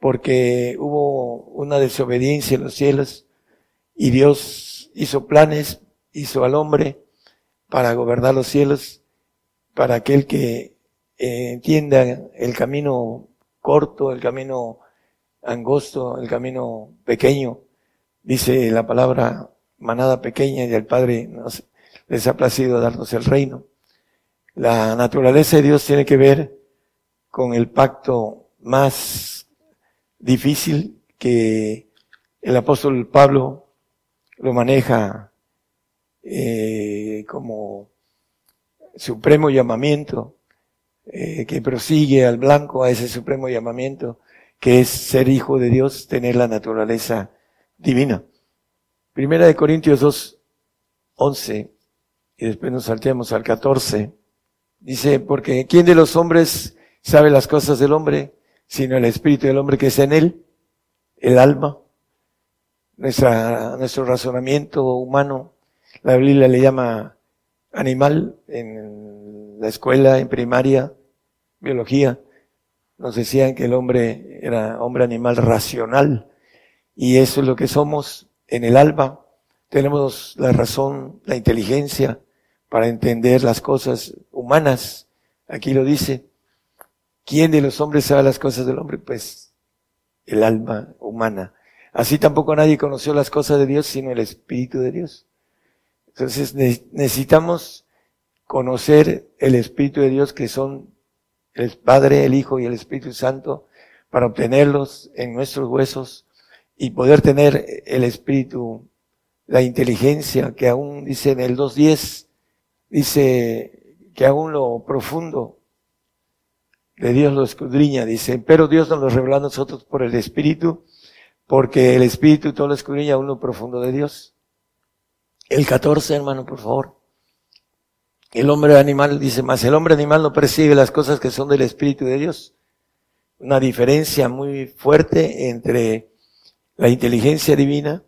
porque hubo una desobediencia en los cielos y Dios hizo planes, hizo al hombre para gobernar los cielos, para aquel que eh, entienda el camino corto, el camino angosto, el camino pequeño. Dice la palabra manada pequeña y el Padre nos, les ha placido darnos el reino. La naturaleza de Dios tiene que ver con el pacto más difícil que el apóstol Pablo lo maneja eh, como supremo llamamiento, eh, que prosigue al blanco a ese supremo llamamiento, que es ser hijo de Dios, tener la naturaleza divina. Primera de Corintios 2, 11, y después nos salteamos al 14, dice, porque ¿quién de los hombres sabe las cosas del hombre, sino el espíritu del hombre que es en él, el alma? Nuestra, nuestro razonamiento humano, la Biblia le llama animal en la escuela, en primaria, biología, nos decían que el hombre era hombre animal racional y eso es lo que somos en el alma. Tenemos la razón, la inteligencia para entender las cosas humanas. Aquí lo dice. ¿Quién de los hombres sabe las cosas del hombre? Pues el alma humana. Así tampoco nadie conoció las cosas de Dios sino el Espíritu de Dios. Entonces necesitamos conocer el Espíritu de Dios que son el Padre, el Hijo y el Espíritu Santo para obtenerlos en nuestros huesos y poder tener el Espíritu, la inteligencia que aún dice en el 2.10, dice que aún lo profundo de Dios lo escudriña, dice, pero Dios nos lo reveló a nosotros por el Espíritu, porque el Espíritu todo lo escudriña aún lo profundo de Dios. El 14, hermano, por favor. El hombre animal dice más, el hombre animal no percibe las cosas que son del Espíritu de Dios. Una diferencia muy fuerte entre la inteligencia divina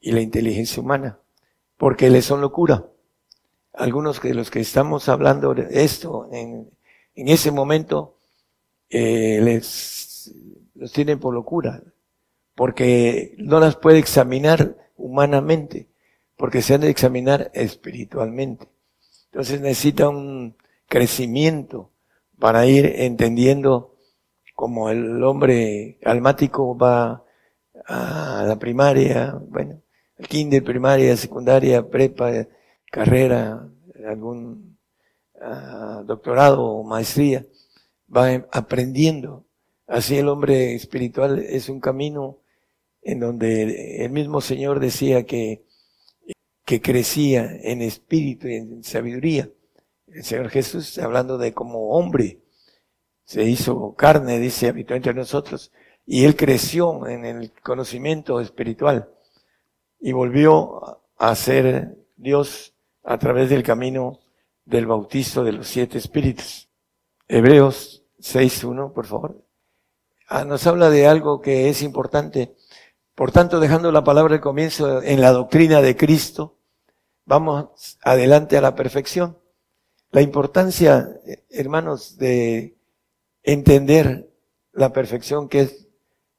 y la inteligencia humana, porque le son locura. Algunos de los que estamos hablando de esto en, en ese momento eh, les los tienen por locura, porque no las puede examinar humanamente, porque se han de examinar espiritualmente. Entonces necesita un crecimiento para ir entendiendo cómo el hombre almático va a la primaria, bueno, el kinder, primaria, secundaria, prepa, carrera, algún uh, doctorado o maestría, va aprendiendo. Así el hombre espiritual es un camino en donde el mismo Señor decía que que crecía en espíritu y en sabiduría. El Señor Jesús, hablando de como hombre, se hizo carne, dice, habitó entre nosotros, y él creció en el conocimiento espiritual y volvió a ser Dios a través del camino del bautizo de los siete espíritus. Hebreos 6.1, por favor. Ah, nos habla de algo que es importante por tanto, dejando la palabra de comienzo en la doctrina de Cristo, vamos adelante a la perfección. La importancia, hermanos, de entender la perfección que es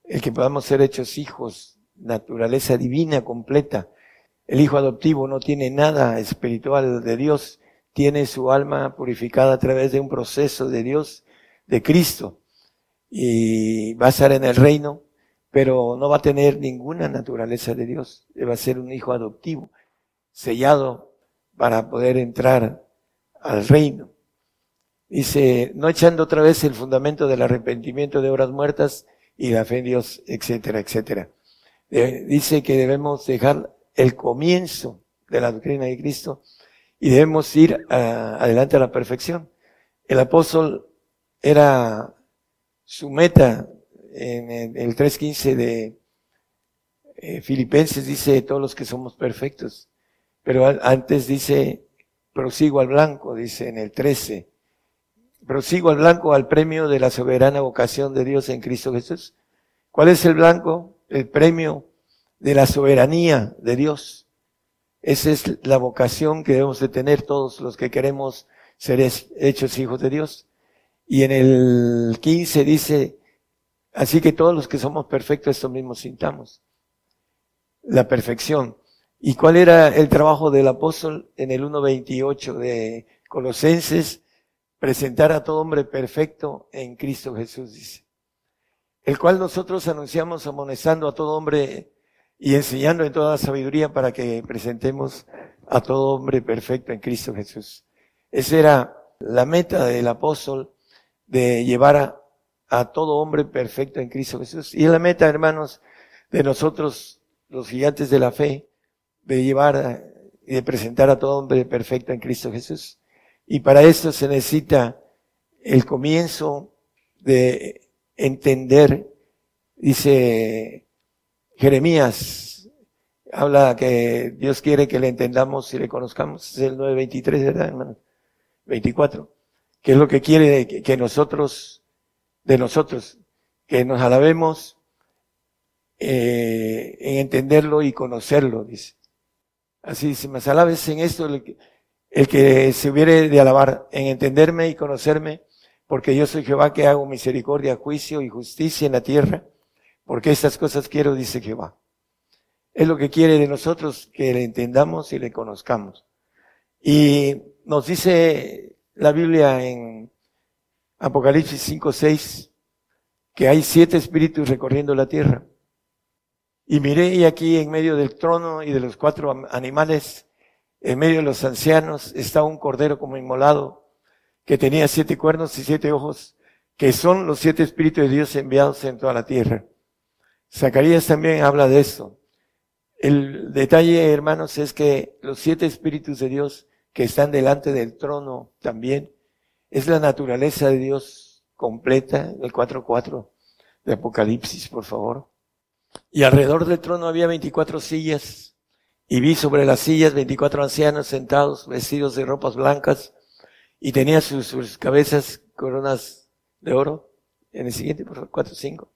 el que podamos ser hechos hijos, naturaleza divina completa. El hijo adoptivo no tiene nada espiritual de Dios, tiene su alma purificada a través de un proceso de Dios, de Cristo, y va a estar en el reino pero no va a tener ninguna naturaleza de Dios. Va a ser un hijo adoptivo, sellado para poder entrar al reino. Dice, no echando otra vez el fundamento del arrepentimiento de obras muertas y la fe en Dios, etcétera, etcétera. Dice que debemos dejar el comienzo de la doctrina de Cristo y debemos ir adelante a la perfección. El apóstol era su meta en el 3.15 de eh, Filipenses dice todos los que somos perfectos, pero antes dice prosigo al blanco, dice en el 13, prosigo al blanco al premio de la soberana vocación de Dios en Cristo Jesús. ¿Cuál es el blanco? El premio de la soberanía de Dios. Esa es la vocación que debemos de tener todos los que queremos ser hechos hijos de Dios. Y en el 15 dice, así que todos los que somos perfectos, esto mismo sintamos. La perfección. ¿Y cuál era el trabajo del apóstol en el 1.28 de Colosenses? Presentar a todo hombre perfecto en Cristo Jesús, dice. El cual nosotros anunciamos amonestando a todo hombre y enseñando en toda sabiduría para que presentemos a todo hombre perfecto en Cristo Jesús. Esa era la meta del apóstol de llevar a, a todo hombre perfecto en Cristo Jesús. Y es la meta, hermanos, de nosotros, los gigantes de la fe, de llevar y de presentar a todo hombre perfecto en Cristo Jesús. Y para esto se necesita el comienzo de entender, dice Jeremías, habla que Dios quiere que le entendamos y le conozcamos, es el 9.23, ¿verdad, hermano? 24 que es lo que quiere que nosotros, de nosotros, que nos alabemos eh, en entenderlo y conocerlo, dice. Así dice, más alabes en esto el, que se hubiere de alabar, en entenderme y conocerme, porque yo soy Jehová que hago misericordia, juicio y justicia en la tierra, porque estas cosas quiero, dice Jehová. Es lo que quiere de nosotros, que le entendamos y le conozcamos. Y nos dice la Biblia en Apocalipsis 5, 6, que hay siete espíritus recorriendo la tierra. Y miré y aquí en medio del trono y de los cuatro animales, en medio de los ancianos, está un cordero como inmolado, que tenía siete cuernos y siete ojos, que son los siete espíritus de Dios enviados en toda la tierra. Zacarías también habla de esto. El detalle, hermanos, es que los siete espíritus de Dios que están delante del trono también. Es la naturaleza de Dios completa, el 4.4 de Apocalipsis, por favor. Y alrededor del trono había 24 sillas, y vi sobre las sillas 24 ancianos sentados, vestidos de ropas blancas, y tenía sus, cabezas coronas de oro. En el siguiente, por favor, 4.5.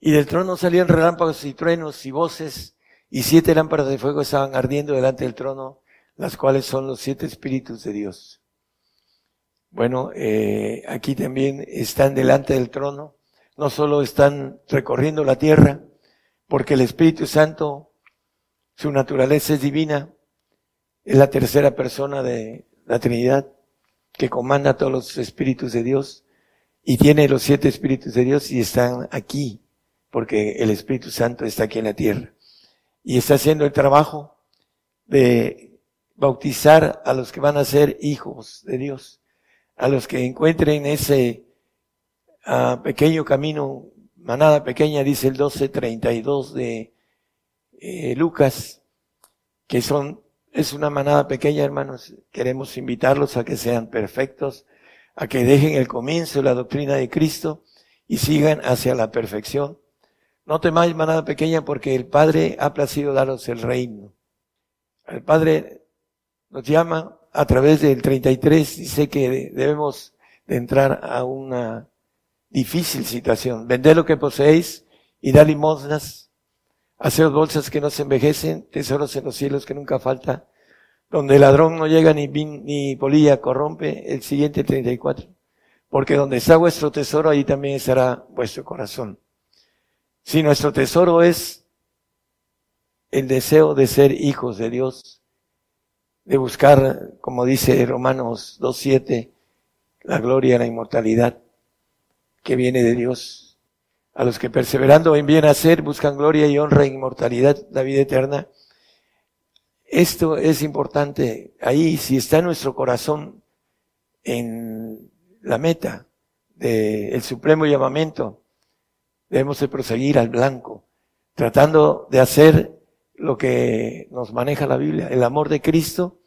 Y del trono salían relámpagos y truenos y voces, y siete lámparas de fuego estaban ardiendo delante del trono, las cuales son los siete espíritus de Dios. Bueno, eh, aquí también están delante del trono, no solo están recorriendo la tierra, porque el Espíritu Santo, su naturaleza es divina, es la tercera persona de la Trinidad, que comanda todos los espíritus de Dios, y tiene los siete espíritus de Dios y están aquí, porque el Espíritu Santo está aquí en la tierra. Y está haciendo el trabajo de bautizar a los que van a ser hijos de Dios, a los que encuentren ese uh, pequeño camino, manada pequeña, dice el 1232 de eh, Lucas, que son, es una manada pequeña, hermanos, queremos invitarlos a que sean perfectos, a que dejen el comienzo de la doctrina de Cristo y sigan hacia la perfección. No temáis manada pequeña porque el Padre ha placido daros el reino. El Padre nos llama a través del 33, dice que debemos de entrar a una difícil situación. Vender lo que poseéis y dar limosnas, hacer bolsas que no se envejecen, tesoros en los cielos que nunca falta, donde el ladrón no llega ni, ni polilla corrompe, el siguiente 34. Porque donde está vuestro tesoro, ahí también estará vuestro corazón. Si nuestro tesoro es el deseo de ser hijos de Dios, de buscar, como dice Romanos 2.7, la gloria, la inmortalidad que viene de Dios. A los que perseverando en bien hacer buscan gloria y honra e inmortalidad, la vida eterna. Esto es importante. Ahí, si está nuestro corazón en la meta del supremo llamamiento, debemos de proseguir al blanco, tratando de hacer lo que nos maneja la Biblia, el amor de Cristo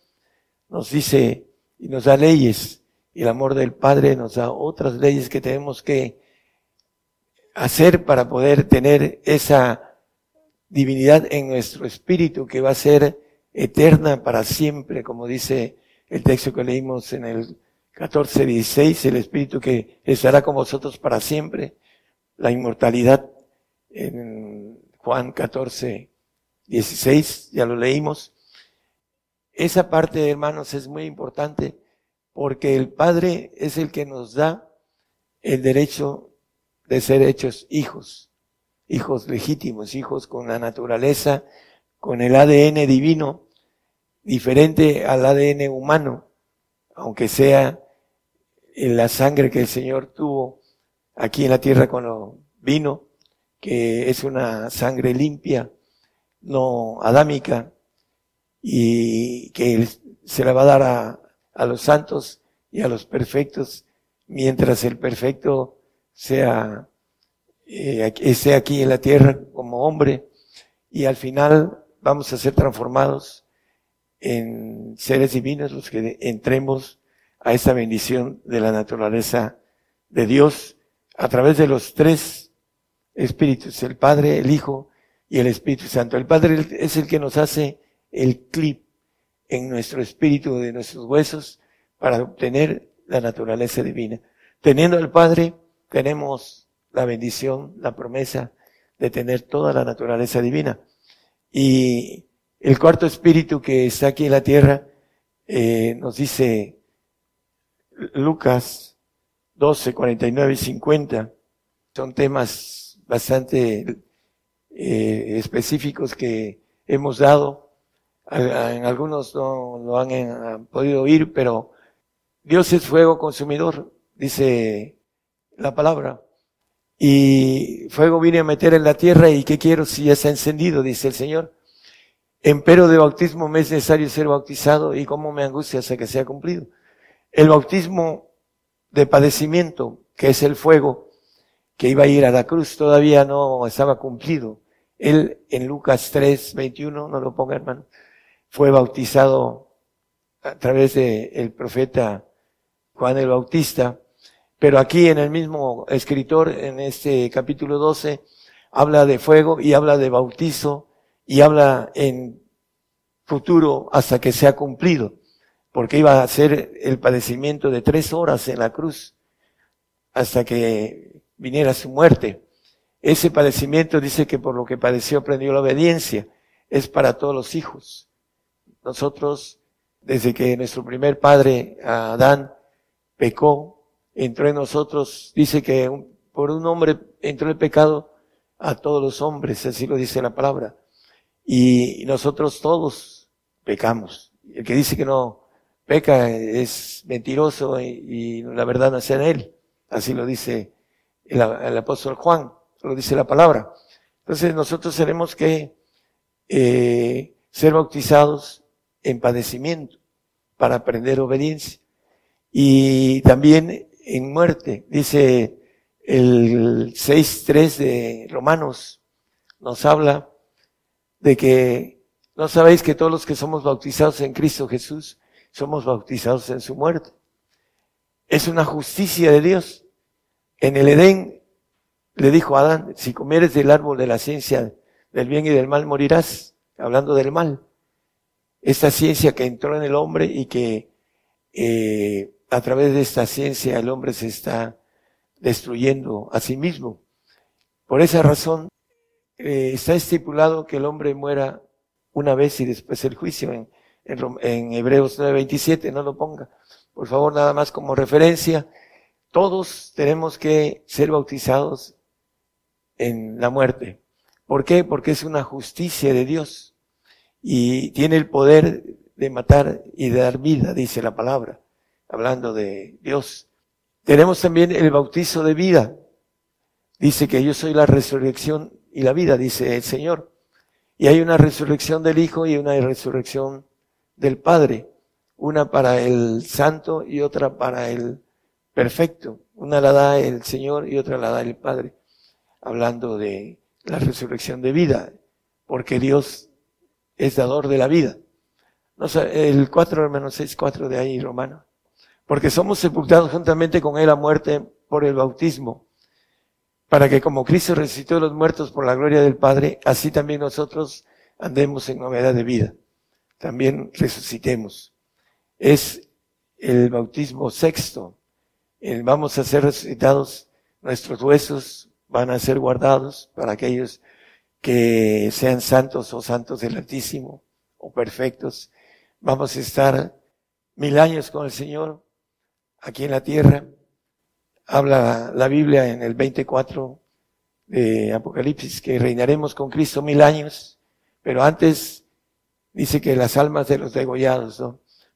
nos dice y nos da leyes el amor del Padre nos da otras leyes que tenemos que hacer para poder tener esa divinidad en nuestro espíritu que va a ser eterna para siempre, como dice el texto que leímos en el 14, 16, el espíritu que estará con vosotros para siempre, la inmortalidad en Juan 14, 16, ya lo leímos. Esa parte, hermanos, es muy importante porque el Padre es el que nos da el derecho de ser hechos hijos, hijos legítimos, hijos con la naturaleza, con el ADN divino, diferente al ADN humano, aunque sea en la sangre que el Señor tuvo aquí en la tierra cuando vino, que es una sangre limpia, no adámica, y que se la va a dar a, a los santos y a los perfectos, mientras el perfecto sea, eh, esté aquí en la tierra como hombre, y al final vamos a ser transformados en seres divinos los que entremos a esa bendición de la naturaleza de Dios a través de los tres espíritus, el Padre, el Hijo y el Espíritu Santo. El Padre es el que nos hace el clip en nuestro espíritu, de nuestros huesos, para obtener la naturaleza divina. Teniendo al Padre, tenemos la bendición, la promesa de tener toda la naturaleza divina. Y el cuarto espíritu que está aquí en la tierra, eh, nos dice Lucas 12, 49 y 50, son temas bastante eh, específicos que hemos dado en algunos no lo han, eh, podido oír, pero Dios es fuego consumidor, dice la palabra. Y fuego viene a meter en la tierra y ¿qué quiero si ya está encendido? Dice el Señor. Empero de bautismo me es necesario ser bautizado y cómo me angustia hasta que sea cumplido. El bautismo de padecimiento, que es el fuego, que iba a ir a la cruz, todavía no estaba cumplido. Él en Lucas 3, 21, no lo ponga hermano, fue bautizado a través del el profeta Juan el Bautista, pero aquí en el mismo escritor, en este capítulo 12, habla de fuego y habla de bautizo y habla en futuro hasta que sea cumplido, porque iba a ser el padecimiento de tres horas en la cruz hasta que viniera su muerte. Ese padecimiento dice que por lo que padeció aprendió la obediencia, es para todos los hijos. Nosotros, desde que nuestro primer padre, Adán, pecó, entró en nosotros, dice que por un hombre entró el pecado a todos los hombres, así lo dice la palabra. Y nosotros todos pecamos. El que dice que no peca es mentiroso y, la verdad no está en él. Así lo dice el, el, apóstol Juan, lo dice la palabra. Entonces nosotros tenemos que eh, ser bautizados en padecimiento para aprender obediencia. Y también en muerte, dice el 6.3 de Romanos, nos habla de que no sabéis que todos los que somos bautizados en Cristo Jesús somos bautizados en su muerte. Es una justicia de Dios. En el Edén le dijo a Adán, si comieres del árbol de la ciencia del bien y del mal morirás, hablando del mal esta ciencia que entró en el hombre y que eh, a través de esta ciencia el hombre se está destruyendo a sí mismo. Por esa razón eh, está estipulado que el hombre muera una vez y después el juicio en, en, en Hebreos 9:27, no lo ponga. Por favor, nada más como referencia. Todos tenemos que ser bautizados en la muerte. ¿Por qué? Porque es una justicia de Dios y tiene el poder de matar y de dar vida, dice la palabra, hablando de Dios. Tenemos también el bautizo de vida. Dice que yo soy la resurrección y la vida, dice el Señor. Y hay una resurrección del Hijo y una resurrección del Padre. Una para el santo y otra para el perfecto. Una la da el Señor y otra la da el Padre. Hablando de la resurrección de vida. Porque Dios es dador de la vida. No el 4 menos 6, 4 de ahí, Romano. porque somos sepultados juntamente con Él a muerte por el bautismo, para que como Cristo resucitó de los muertos por la gloria del Padre, así también nosotros andemos en novedad de vida. También resucitemos. Es el bautismo sexto. vamos a ser resucitados, nuestros huesos van a ser guardados para aquellos que sean santos o santos del Altísimo o perfectos. Vamos a estar mil años con el Señor aquí en la tierra. Habla la Biblia en el 24 de Apocalipsis que reinaremos con Cristo mil años, pero antes dice que las almas de los degollados.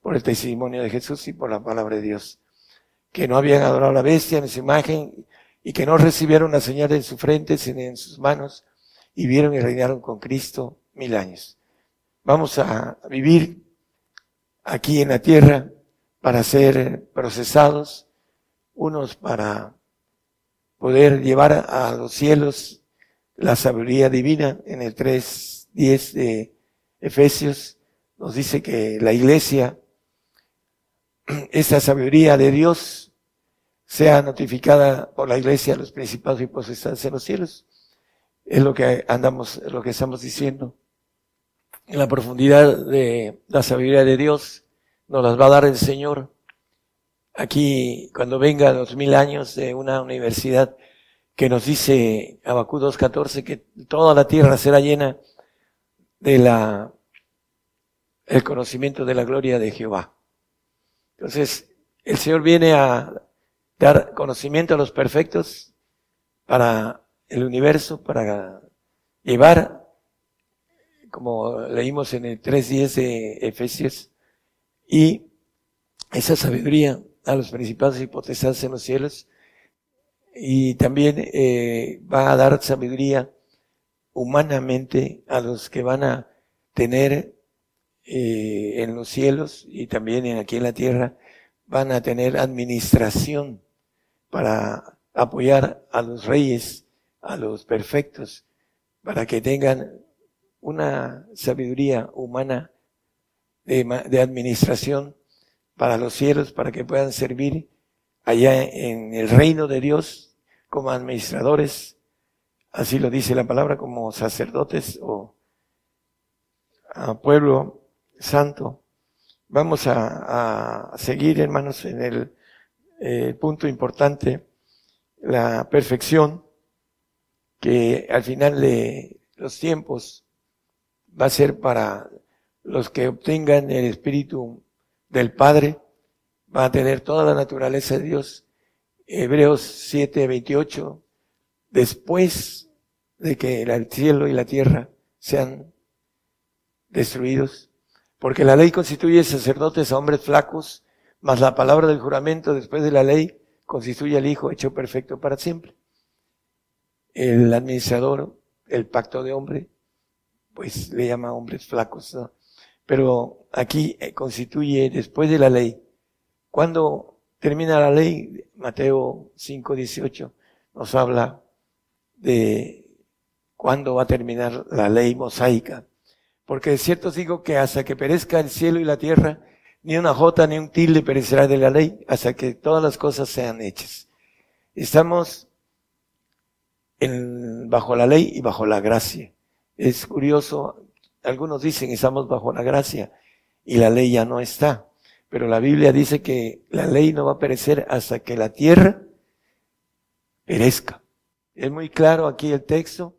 Por el testimonio de Jesús y por la palabra de Dios, que no habían adorado a la bestia en su imagen y que no recibieron la señal en su frente, ni en sus manos, y vieron y reinaron con Cristo mil años. Vamos a vivir aquí en la tierra para ser procesados, unos para poder llevar a los cielos la sabiduría divina. En el 3.10 de Efesios nos dice que la iglesia, esa sabiduría de Dios, sea notificada por la iglesia a los principados y procesados en los cielos. Es lo que andamos, lo que estamos diciendo. En la profundidad de la sabiduría de Dios nos las va a dar el Señor. Aquí, cuando venga los mil años de una universidad que nos dice Abacú 2.14 que toda la tierra será llena de la, el conocimiento de la gloria de Jehová. Entonces, el Señor viene a dar conocimiento a los perfectos para el universo para llevar, como leímos en el 3.10 de Efesios, y esa sabiduría a los principales y potestades en los cielos, y también eh, va a dar sabiduría humanamente a los que van a tener eh, en los cielos y también aquí en la tierra, van a tener administración para apoyar a los reyes a los perfectos para que tengan una sabiduría humana de, administración para los cielos, para que puedan servir allá en el reino de Dios como administradores, así lo dice la palabra, como sacerdotes o pueblo santo. Vamos a, a seguir, hermanos, en el eh, punto importante, la perfección que al final de los tiempos va a ser para los que obtengan el Espíritu del Padre, va a tener toda la naturaleza de Dios. Hebreos 7, 28, después de que el cielo y la tierra sean destruidos, porque la ley constituye sacerdotes a hombres flacos, mas la palabra del juramento después de la ley constituye al Hijo hecho perfecto para siempre el administrador, el pacto de hombre, pues le llama hombres flacos, ¿no? Pero aquí eh, constituye después de la ley. Cuando termina la ley, Mateo 5, 18, nos habla de cuándo va a terminar la ley mosaica. Porque de cierto digo que hasta que perezca el cielo y la tierra, ni una jota ni un tilde perecerá de la ley, hasta que todas las cosas sean hechas. Estamos en, bajo la ley y bajo la gracia. Es curioso, algunos dicen estamos bajo la gracia y la ley ya no está, pero la Biblia dice que la ley no va a perecer hasta que la tierra perezca. Es muy claro aquí el texto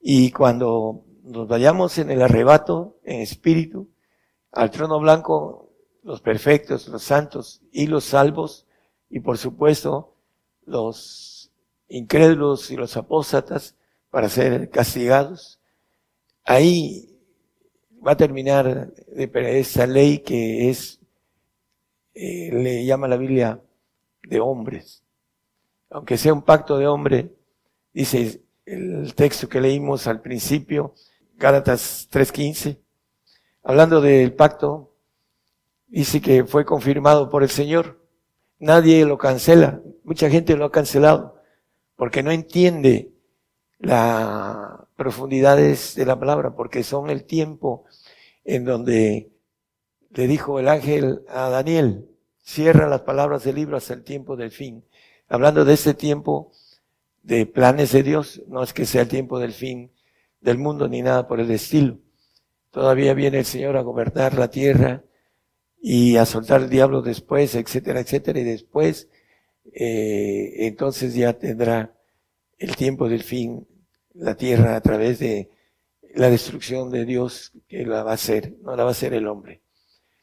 y cuando nos vayamos en el arrebato, en espíritu, al trono blanco, los perfectos, los santos y los salvos, y por supuesto los incrédulos y los apóstatas para ser castigados. Ahí va a terminar esa ley que es, eh, le llama la Biblia de hombres. Aunque sea un pacto de hombre, dice el texto que leímos al principio, Gálatas 3.15, hablando del pacto, dice que fue confirmado por el Señor. Nadie lo cancela. Mucha gente lo ha cancelado porque no entiende las profundidades de la palabra, porque son el tiempo en donde le dijo el ángel a Daniel, cierra las palabras del libro hasta el tiempo del fin. Hablando de este tiempo de planes de Dios, no es que sea el tiempo del fin del mundo ni nada por el estilo. Todavía viene el Señor a gobernar la tierra y a soltar el diablo después, etcétera, etcétera, y después, eh, entonces ya tendrá el tiempo del fin la tierra a través de la destrucción de Dios que la va a hacer, no la va a hacer el hombre.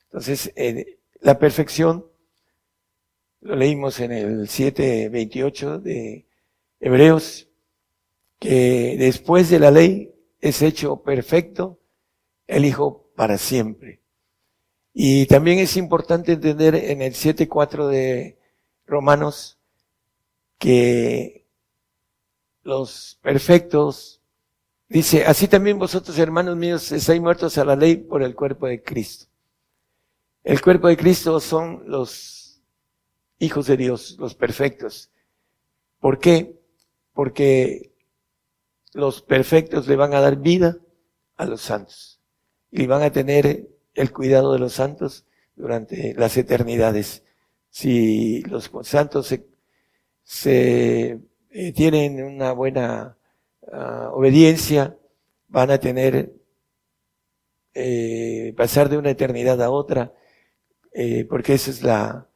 Entonces, la perfección, lo leímos en el 7.28 de Hebreos, que después de la ley es hecho perfecto el Hijo para siempre. Y también es importante entender en el 7.4 de Romanos que los perfectos, dice, así también vosotros hermanos míos estáis muertos a la ley por el cuerpo de Cristo. El cuerpo de Cristo son los hijos de Dios, los perfectos. ¿Por qué? Porque los perfectos le van a dar vida a los santos y van a tener el cuidado de los santos durante las eternidades. Si los santos se, eh, tienen una buena ah, obediencia, van a tener eh, pasar de una eternidad a otra, eh, porque ese es la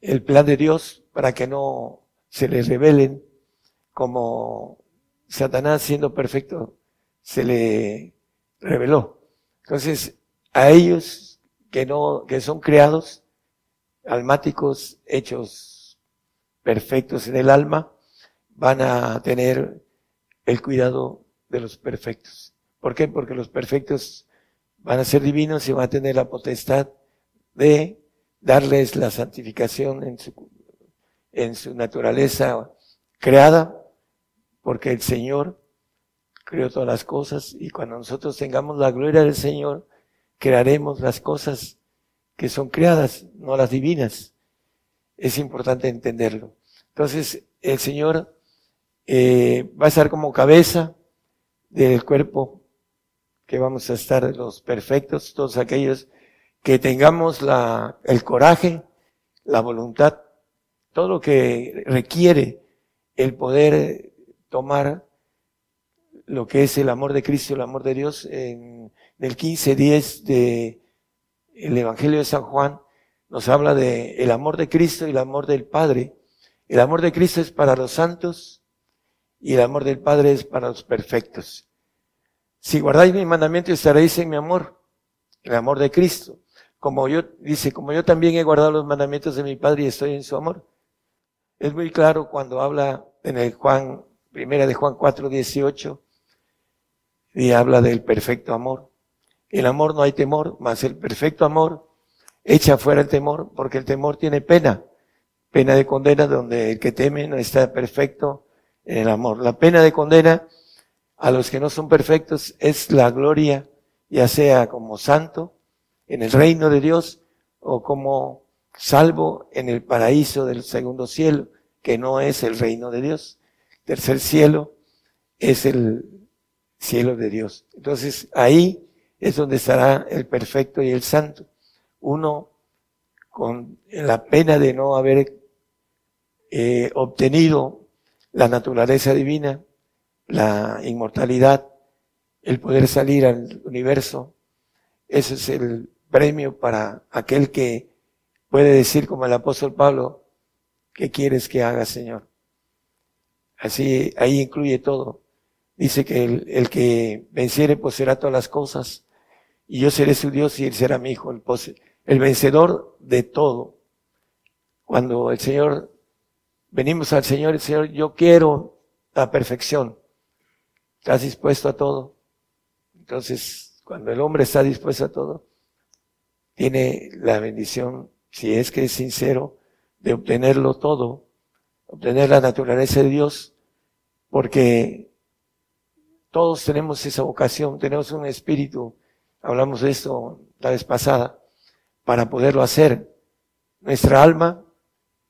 el plan de Dios para que no se les rebelen como Satanás siendo perfecto se le reveló. Entonces, a ellos que no, que son creados, almáticos, hechos perfectos en el alma, van a tener el cuidado de los perfectos. ¿Por qué? Porque los perfectos van a ser divinos y van a tener la potestad de darles la santificación en su, en su naturaleza creada porque el Señor creó todas las cosas y cuando nosotros tengamos la gloria del Señor, crearemos las cosas que son creadas, no las divinas. Es importante entenderlo. Entonces, el Señor eh, va a estar como cabeza del cuerpo que vamos a estar los perfectos, todos aquellos que tengamos la, el coraje, la voluntad, todo lo que requiere el poder tomar lo que es el amor de Cristo, el amor de Dios, en el 15.10 de el Evangelio de San Juan, nos habla de el amor de Cristo y el amor del Padre. El amor de Cristo es para los santos y el amor del Padre es para los perfectos. Si guardáis mi mandamiento estaréis en mi amor, el amor de Cristo. Como yo, dice, como yo también he guardado los mandamientos de mi Padre y estoy en su amor. Es muy claro cuando habla en el Juan Primera de Juan 4, 18, y habla del perfecto amor. El amor no hay temor, mas el perfecto amor echa fuera el temor, porque el temor tiene pena. Pena de condena donde el que teme no está perfecto en el amor. La pena de condena a los que no son perfectos es la gloria, ya sea como santo en el reino de Dios o como salvo en el paraíso del segundo cielo, que no es el reino de Dios tercer cielo es el cielo de Dios. Entonces ahí es donde estará el perfecto y el santo. Uno con la pena de no haber eh, obtenido la naturaleza divina, la inmortalidad, el poder salir al universo. Ese es el premio para aquel que puede decir como el apóstol Pablo, ¿qué quieres que haga, Señor? Así, ahí incluye todo. Dice que el, que venciere poseerá todas las cosas y yo seré su Dios y él será mi hijo, el, el vencedor de todo. Cuando el Señor, venimos al Señor, el Señor, yo quiero la perfección. ¿Estás dispuesto a todo? Entonces, cuando el hombre está dispuesto a todo, tiene la bendición, si es que es sincero, de obtenerlo todo obtener la naturaleza de Dios, porque todos tenemos esa vocación, tenemos un espíritu, hablamos de esto la vez pasada, para poderlo hacer. Nuestra alma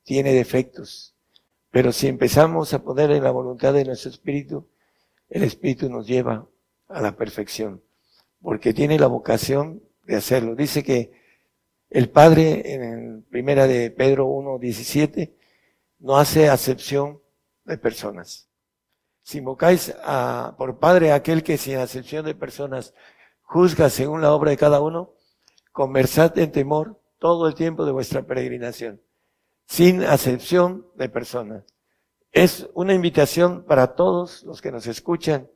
tiene defectos, pero si empezamos a poner en la voluntad de nuestro espíritu, el espíritu nos lleva a la perfección, porque tiene la vocación de hacerlo. Dice que El Padre, en primera de Pedro 1, 17, no hace acepción de personas. Si invocáis a, por Padre aquel que sin acepción de personas juzga según la obra de cada uno, conversad en temor todo el tiempo de vuestra peregrinación, sin acepción de personas. Es una invitación para todos los que nos escuchan.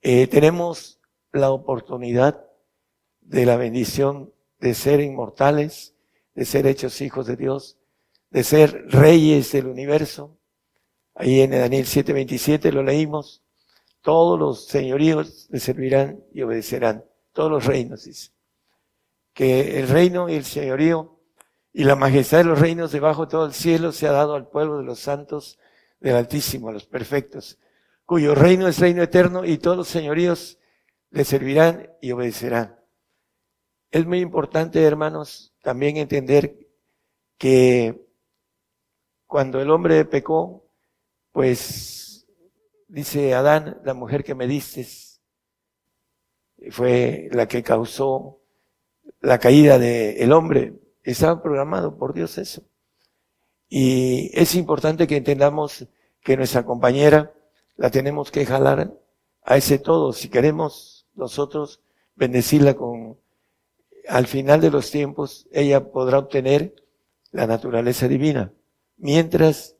Eh, tenemos la oportunidad de la bendición de ser inmortales, de ser hechos hijos de Dios, de ser reyes del universo. Ahí en Daniel 7:27 lo leímos. Todos los señoríos le servirán y obedecerán. Todos los reinos, dice. Que el reino y el señorío y la majestad de los reinos debajo de todo el cielo se ha dado al pueblo de los santos del Altísimo, a los perfectos, cuyo reino es reino eterno y todos los señoríos le servirán y obedecerán. Es muy importante, hermanos, también entender que cuando el hombre pecó, pues dice Adán, la mujer que me diste fue la que causó la caída del hombre. Estaba programado por Dios eso. Y es importante que entendamos que nuestra compañera la tenemos que jalar a ese todo. Si queremos nosotros bendecirla con, al final de los tiempos, ella podrá obtener la naturaleza divina mientras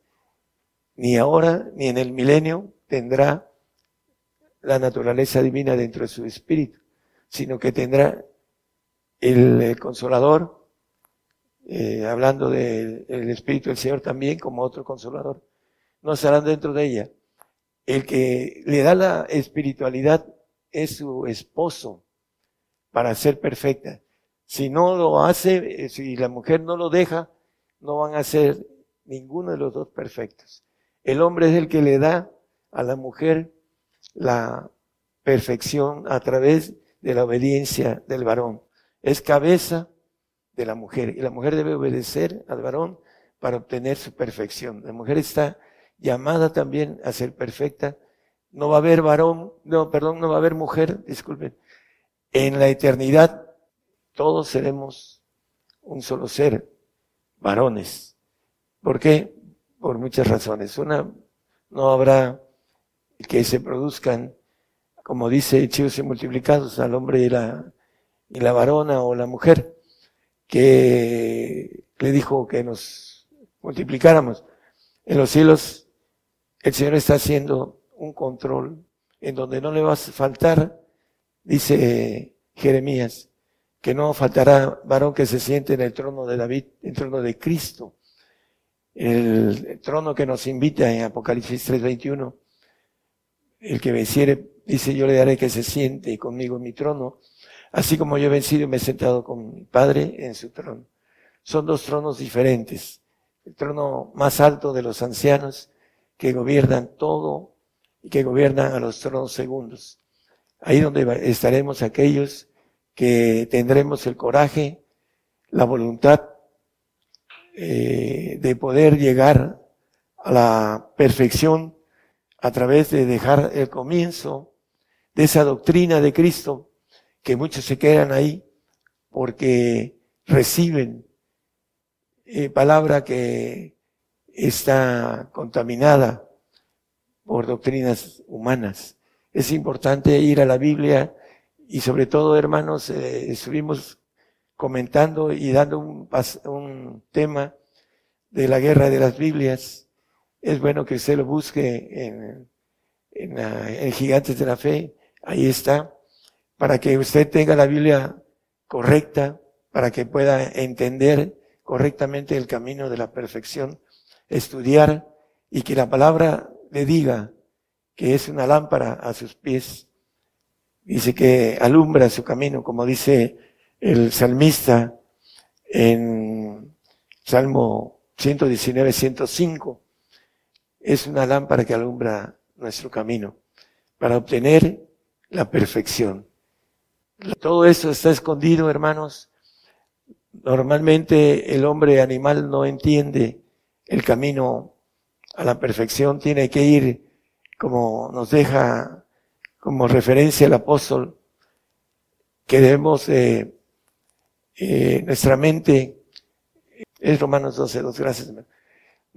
ni ahora ni en el milenio tendrá la naturaleza divina dentro de su espíritu, sino que tendrá el, consolador, eh, hablando del espíritu del Señor también como otro consolador, no estarán dentro de ella. El que le da la espiritualidad es su esposo para ser perfecta. Si no lo hace, eh, si la mujer no lo deja, no van a ser ninguno de los dos perfectos. El hombre es el que le da a la mujer la perfección a través de la obediencia del varón. Es cabeza de la mujer y la mujer debe obedecer al varón para obtener su perfección. La mujer está llamada también a ser perfecta. No va a haber varón, no, perdón, no va a haber mujer, disculpen. En la eternidad todos seremos un solo ser, varones. ¿Por qué? Por muchas razones. Una, no habrá que se produzcan, como dice, hechos y multiplicados al hombre y la, y la varona o la mujer, que le dijo que nos multiplicáramos. En los cielos, el Señor está haciendo un control en donde no le va a faltar, dice Jeremías, que no faltará varón que se siente en el trono de David, en el trono de Cristo el trono que nos invita en Apocalipsis 3:21, el que venciere, dice, yo le daré que se siente conmigo en mi trono, así como yo he vencido y me he sentado con mi Padre en su trono. Son dos tronos diferentes. El trono más alto de los ancianos que gobiernan todo y que gobiernan a los tronos segundos. Ahí donde estaremos aquellos que tendremos el coraje, la voluntad eh, de poder llegar a la perfección a través de dejar el comienzo de esa doctrina de Cristo, que muchos se quedan ahí porque reciben eh, palabra que está contaminada por doctrinas humanas. Es importante ir a la Biblia y sobre todo, hermanos, eh, estuvimos comentando y dando un, un tema de la guerra de las Biblias. Es bueno que usted lo busque en, en, en Gigantes de la Fe. Ahí está. Para que usted tenga la Biblia correcta, para que pueda entender correctamente el camino de la perfección, estudiar y que la palabra le diga que es una lámpara a sus pies. Dice que alumbra su camino, como dice el salmista en Salmo 119, 105. Es una lámpara que alumbra nuestro camino para obtener la perfección. Todo esto está escondido, hermanos. Normalmente el hombre animal no entiende el camino a la perfección, tiene que ir como nos deja como referencia el apóstol, que debemos eh, nuestra mente, es Romanos 12, dos, gracias.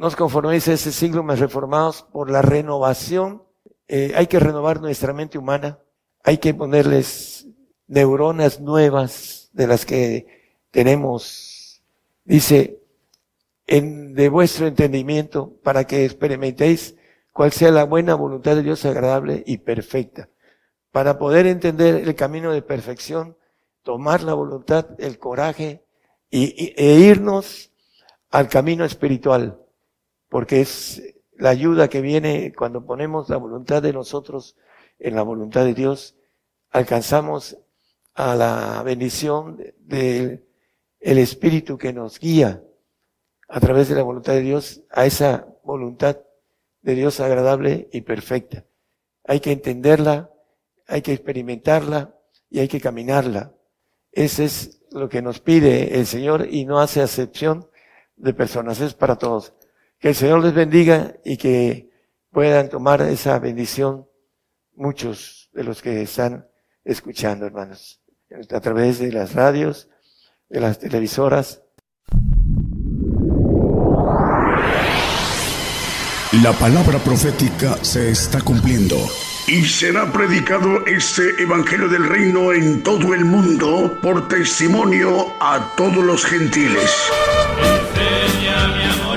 Nos conforméis a ese siglo más reformados por la renovación. Eh, hay que renovar nuestra mente humana, hay que ponerles neuronas nuevas de las que tenemos. Dice, en, de vuestro entendimiento, para que experimentéis cuál sea la buena voluntad de Dios agradable y perfecta. Para poder entender el camino de perfección, tomar la voluntad, el coraje y, e irnos al camino espiritual, porque es la ayuda que viene cuando ponemos la voluntad de nosotros en la voluntad de Dios, alcanzamos a la bendición del el Espíritu que nos guía a través de la voluntad de Dios a esa voluntad de Dios agradable y perfecta. Hay que entenderla, hay que experimentarla y hay que caminarla. Ese es lo que nos pide el Señor y no hace acepción de personas, es para todos. Que el Señor les bendiga y que puedan tomar esa bendición muchos de los que están escuchando, hermanos, a través de las radios, de las televisoras. La palabra profética se está cumpliendo. Y será predicado este Evangelio del Reino en todo el mundo por testimonio a todos los gentiles. Enséñame a morir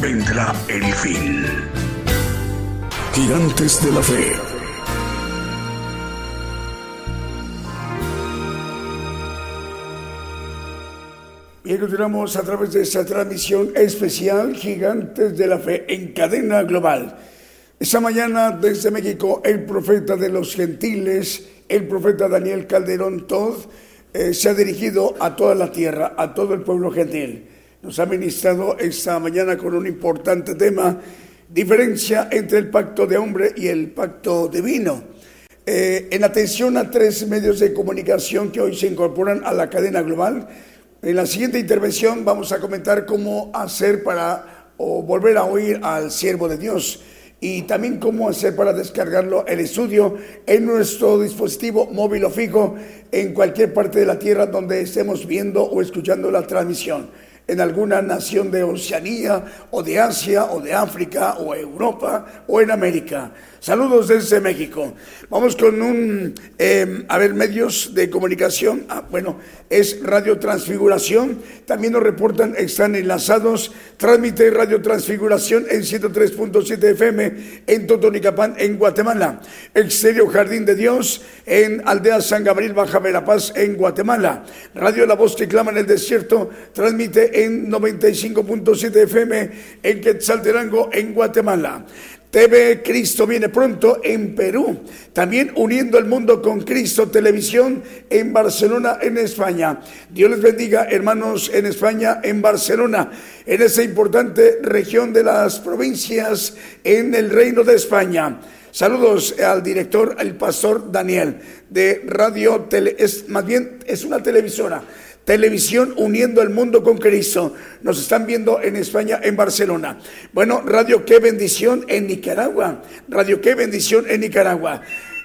vendrá el fin. Gigantes de la fe. Bien, continuamos a través de esta transmisión especial Gigantes de la Fe en cadena global. Esta mañana desde México el profeta de los gentiles, el profeta Daniel Calderón Todd, eh, se ha dirigido a toda la tierra, a todo el pueblo gentil. Nos ha ministrado esta mañana con un importante tema, diferencia entre el pacto de hombre y el pacto divino. Eh, en atención a tres medios de comunicación que hoy se incorporan a la cadena global, en la siguiente intervención vamos a comentar cómo hacer para volver a oír al siervo de Dios y también cómo hacer para descargarlo el estudio en nuestro dispositivo móvil o fijo en cualquier parte de la tierra donde estemos viendo o escuchando la transmisión en alguna nación de Oceanía o de Asia o de África o Europa o en América. Saludos desde México. Vamos con un, eh, a ver, medios de comunicación. Ah, bueno, es Radio Transfiguración. También nos reportan, están enlazados. Transmite Radio Transfiguración en 103.7 FM en Totonicapán, en Guatemala. Exterior Jardín de Dios en Aldea San Gabriel, Baja Verapaz, en Guatemala. Radio La Voz que clama en el desierto transmite en 95.7 FM en Quetzaltenango, en Guatemala. TV Cristo viene pronto en Perú. También uniendo el mundo con Cristo Televisión en Barcelona, en España. Dios les bendiga, hermanos, en España, en Barcelona, en esa importante región de las provincias en el Reino de España. Saludos al director, el pastor Daniel, de Radio Tele. Es más bien, es una televisora. Televisión uniendo el mundo con Cristo. Nos están viendo en España, en Barcelona. Bueno, Radio Qué Bendición en Nicaragua. Radio Qué Bendición en Nicaragua.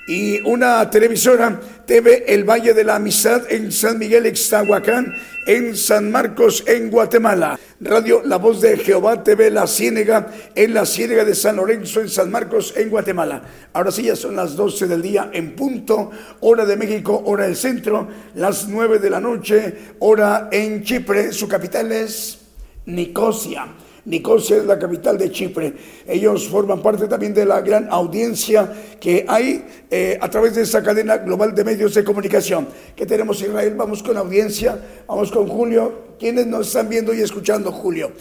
Y una televisora, TV El Valle de la Amistad en San Miguel Ixtahuacán, en San Marcos, en Guatemala. Radio La Voz de Jehová, TV La Ciénega, en la Ciénega de San Lorenzo, en San Marcos, en Guatemala. Ahora sí, ya son las 12 del día en punto, hora de México, hora del centro, las 9 de la noche, hora en Chipre, su capital es Nicosia. Nicosia es la capital de Chipre. Ellos forman parte también de la gran audiencia que hay eh, a través de esa cadena global de medios de comunicación. que tenemos Israel? Vamos con audiencia, vamos con Julio. ¿Quiénes nos están viendo y escuchando, Julio?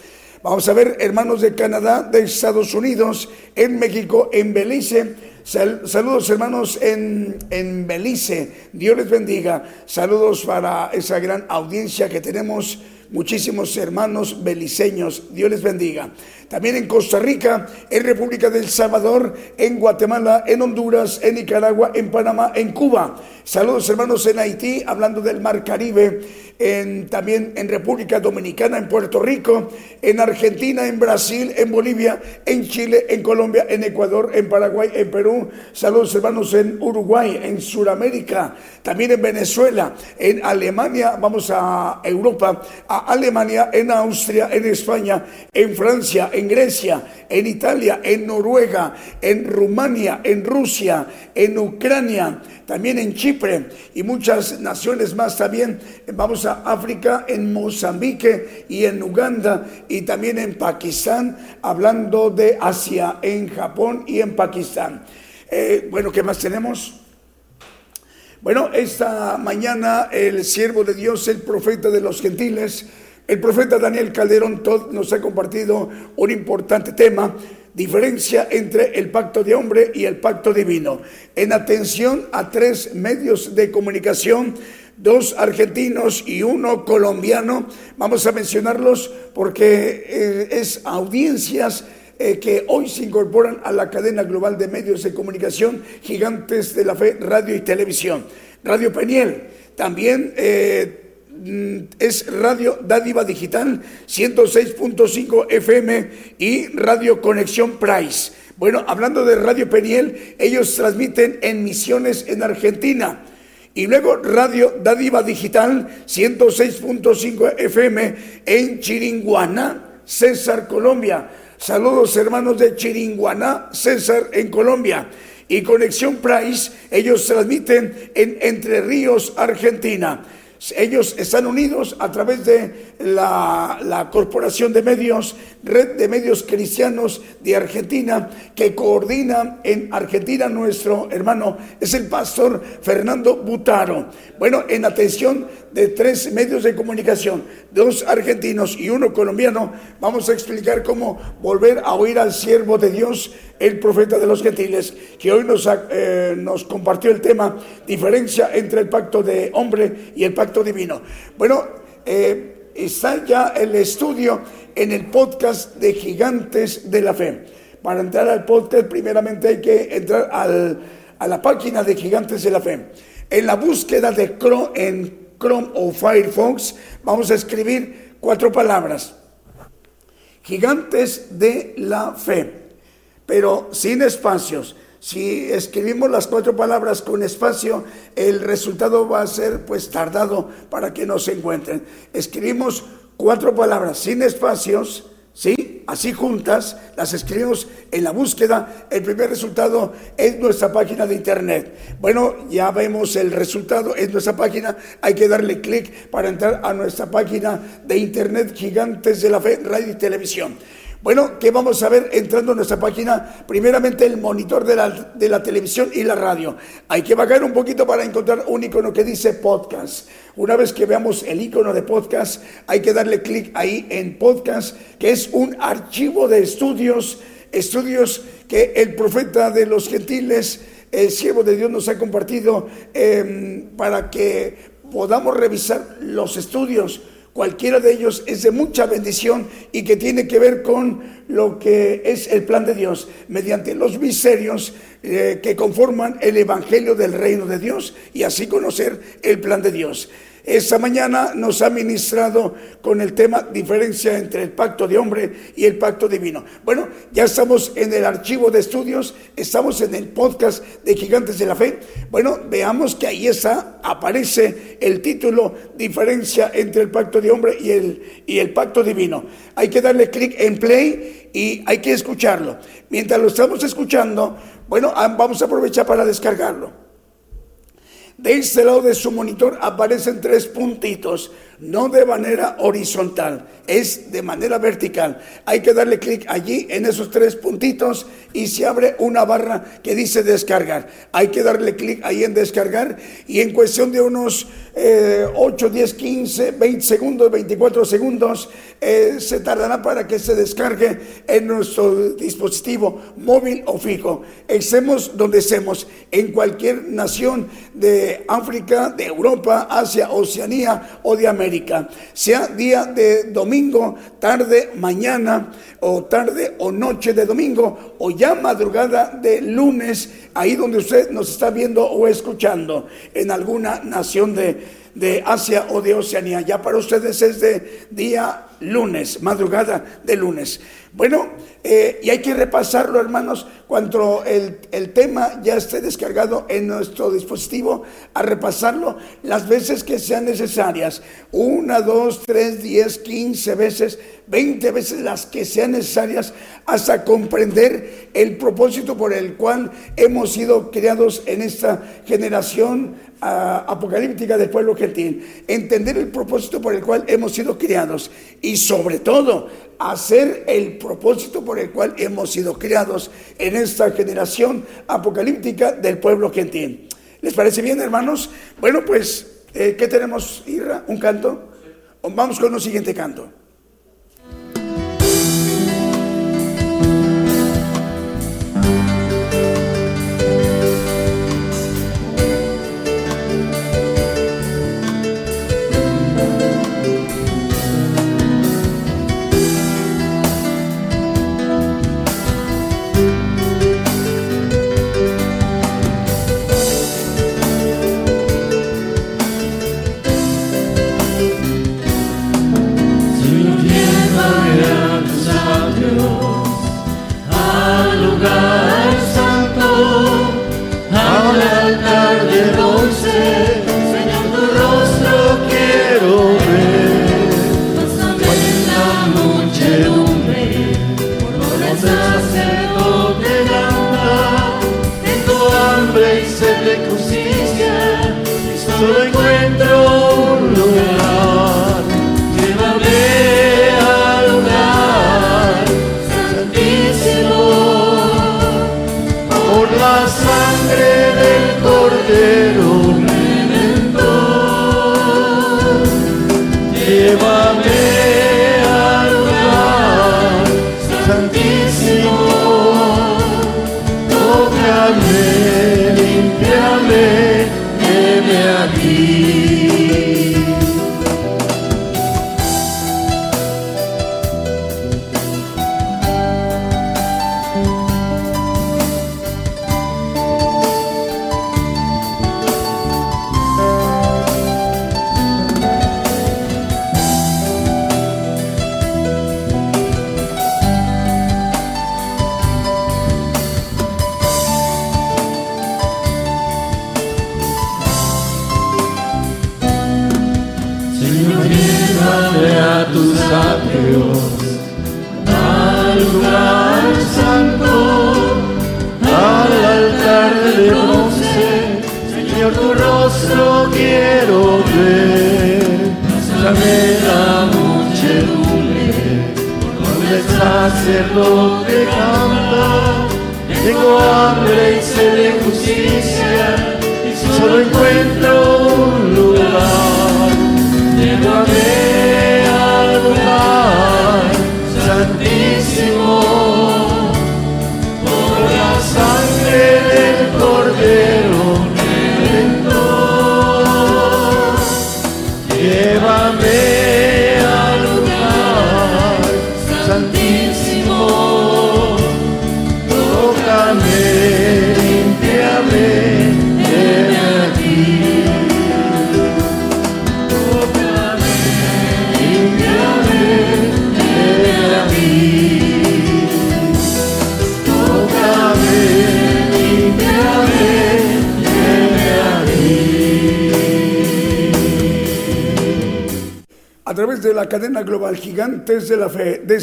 Vamos a ver hermanos de Canadá, de Estados Unidos, en México, en Belice. saludos hermanos en, en Belice. Dios les bendiga. Saludos para esa gran audiencia que tenemos muchísimos hermanos beliceños. Dios les bendiga. También en Costa Rica, en República del Salvador, en Guatemala, en Honduras, en Nicaragua, en Panamá, en Cuba. Saludos hermanos en Haití, hablando del Mar Caribe, en, también en República Dominicana, en Puerto Rico, en Argentina, en Brasil, en Bolivia, en Chile, en Colombia, en Ecuador, en Paraguay, en Perú. Saludos hermanos en Uruguay, en Sudamérica, también en Venezuela, en Alemania, vamos a Europa, a Alemania, en Austria, en España, en Francia, en Grecia, en Italia, en Noruega, en Rumania, en Rusia, en Ucrania, también en Chipre y muchas naciones más también. Vamos a África, en Mozambique y en Uganda y también en Pakistán, hablando de Asia, en Japón y en Pakistán. Eh, bueno, ¿qué más tenemos? Bueno, esta mañana el siervo de Dios, el profeta de los gentiles, el profeta Daniel Calderón nos ha compartido un importante tema diferencia entre el pacto de hombre y el pacto divino. En atención a tres medios de comunicación, dos argentinos y uno colombiano, vamos a mencionarlos porque eh, es audiencias eh, que hoy se incorporan a la cadena global de medios de comunicación gigantes de la fe, radio y televisión. Radio Peniel, también... Eh, es Radio Dádiva Digital 106.5 FM y Radio Conexión Price. Bueno, hablando de Radio Peniel, ellos transmiten en misiones en Argentina. Y luego Radio Dádiva Digital 106.5 FM en Chiringuaná, César, Colombia. Saludos hermanos de Chiringuaná, César en Colombia. Y Conexión Price, ellos transmiten en Entre Ríos, Argentina. Ellos están unidos a través de la, Corporación de Medios, Red de Medios Cristianos de Argentina, que coordina en Argentina nuestro hermano, es el pastor Fernando Butaro. Bueno, en atención de tres medios de comunicación, dos argentinos y uno colombiano, vamos a explicar cómo volver a oír al siervo de Dios, el profeta de los gentiles, que hoy nos, eh, nos compartió el tema, diferencia entre el pacto de hombre y el pacto divino. Bueno, eh, está ya el estudio en el podcast de Gigantes de la Fe. Para entrar al podcast, primeramente hay que entrar a la página de Gigantes de la Fe. En la búsqueda de Chrome, en Chrome o Firefox, vamos a escribir cuatro palabras. Gigantes de la fe, pero sin espacios. Si escribimos las cuatro palabras con espacio, el resultado va a ser pues tardado para que nos encuentren. Escribimos cuatro palabras sin espacios, ¿sí? Así juntas, las escribimos en la búsqueda. El primer resultado es nuestra página de internet. Bueno, ya vemos el resultado, es nuestra página. Hay que darle clic para entrar a nuestra página de internet Gigantes de la Fe, Radio y Televisión. Bueno, ¿qué vamos a ver entrando a nuestra página? Primeramente el monitor de la, de la, televisión y la radio. Hay que bajar un poquito para encontrar un icono que dice podcast. Una vez que veamos el icono de podcast, hay que darle clic ahí en podcast, que es un archivo de estudios, estudios que el profeta de los gentiles, el siervo de Dios nos ha compartido em, para que podamos revisar los estudios Cualquiera de ellos es de mucha bendición y que tiene que ver con lo que es el plan de Dios mediante los misterios eh, que conforman el Evangelio del Reino de Dios y así conocer el plan de Dios. Esta mañana nos ha ministrado con el tema diferencia entre el pacto de hombre y el pacto divino. Bueno, ya estamos en el archivo de estudios, estamos en el podcast de Gigantes de la Fe. Bueno, veamos que ahí está, aparece el título diferencia entre el pacto de hombre y el, y el pacto divino. Hay que darle clic en play y hay que escucharlo. Mientras lo estamos escuchando, bueno, vamos a aprovechar para descargarlo. De este lado de su monitor aparecen tres puntitos. No de manera horizontal, es de manera vertical. Hay que darle clic allí en esos tres puntitos y se abre una barra que dice descargar. Hay que darle clic ahí en descargar y en cuestión de unos 8, 10, 15, 20 segundos, 24 segundos, eh, se tardará para que se descargue en nuestro dispositivo móvil o fijo. Estemos donde estemos, en cualquier nación de África, de Europa, Asia, Oceanía o de América. Sea día de domingo, tarde, mañana o tarde o noche de domingo o ya madrugada de lunes, ahí donde usted nos está viendo o escuchando en alguna nación de de Asia o de Oceanía. Ya para ustedes es de día lunes, madrugada de lunes. Bueno, eh, y hay que repasarlo, hermanos, cuando el, el, tema ya esté descargado en nuestro dispositivo, a repasarlo las veces que sean necesarias. Una, dos, tres, diez, quince veces, veinte veces las que sean necesarias, hasta comprender el propósito por el cual hemos sido creados en esta generación apocalíptica del pueblo gentil. Entender el propósito por el cual hemos sido criados y sobre todo hacer el propósito por el cual hemos sido criados en esta generación apocalíptica del pueblo gentil. ¿Les parece bien, hermanos? Bueno, pues, eh, ¿qué tenemos, Irra? ¿Un canto? Vamos con un siguiente canto.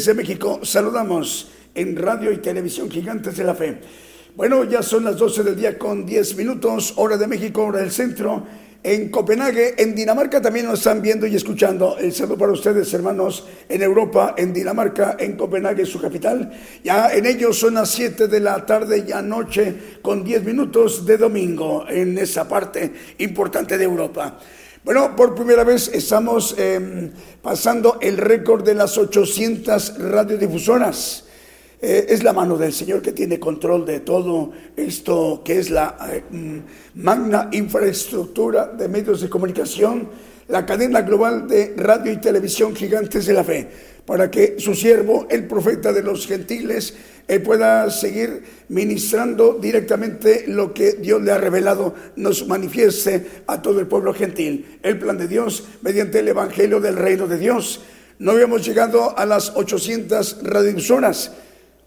Fe desde México. Saludamos en radio y televisión Gigantes de la Fe. Bueno, ya son las 12 del día con 10 minutos, hora de México, hora del centro. en Copenhague, en Dinamarca también nos están viendo y escuchando. El saludo para ustedes, hermanos, en Europa, en Dinamarca, en Copenhague, su capital. Ya en ellos son las 7 de la tarde y anoche con 10 minutos de domingo en esa parte importante de Europa. Bueno, por primera vez estamos em, pasando el récord de las 800 radiodifusoras. Eh, es la mano del Señor que tiene control de todo esto que es la eh, mm, magna infraestructura de medios de comunicación, la cadena global de radio y televisión gigantes de la fe, para que su siervo, el profeta de los gentiles, eh, pueda seguir ministrando directamente lo que Dios le ha revelado, nos manifieste a todo el pueblo gentil. El plan de Dios mediante el Evangelio del Reino de Dios. No habíamos llegado a las 800 radiodifusoras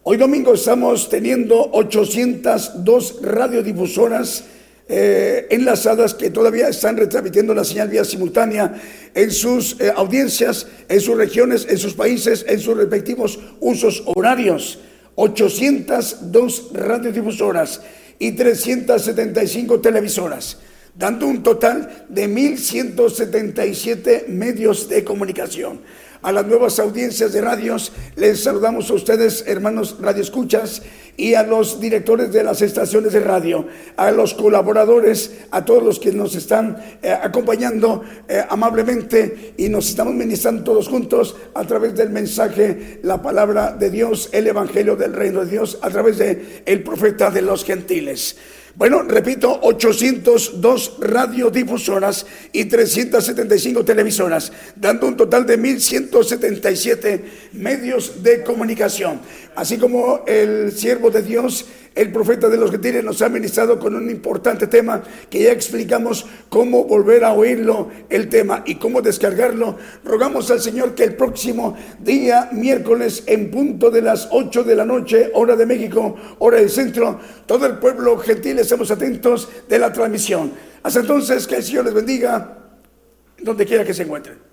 Hoy domingo estamos teniendo 802 radiodifusoras eh, enlazadas que todavía están retransmitiendo la señal vía simultánea en sus eh, audiencias, en sus regiones, en sus países, en sus respectivos usos horarios. 802 radiodifusoras y 375 televisoras, dando un total de 1.177 medios de comunicación a las nuevas audiencias de radios. Les saludamos a ustedes, hermanos radioescuchas, y a los directores de las estaciones de radio, a los colaboradores, a todos los que nos están eh, acompañando eh, amablemente y nos estamos ministrando todos juntos a través del mensaje, la palabra de Dios, el evangelio del reino de Dios, a través de el profeta de los gentiles. Bueno, repito, 802 radiodifusoras y 375 televisoras, dando un total de 1.177 medios de comunicación. Así como el siervo de Dios el profeta de los gentiles nos ha ministrado con un importante tema que ya explicamos cómo volver a oírlo el tema y cómo descargarlo. Rogamos al Señor que el próximo día, miércoles, en punto de las 8 de la noche, hora de México, hora del centro, todo el pueblo gentil estemos atentos de la transmisión. Hasta entonces, que el Señor les bendiga donde quiera que se encuentren.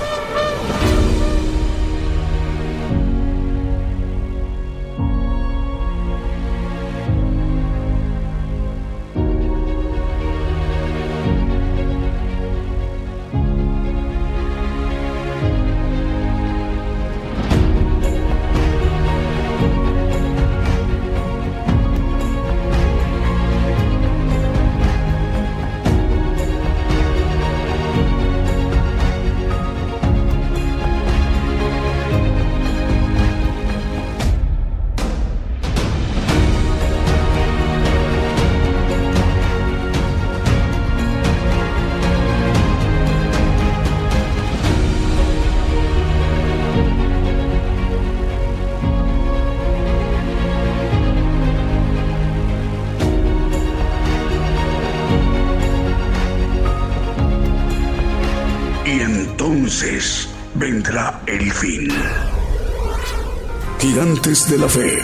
De la fe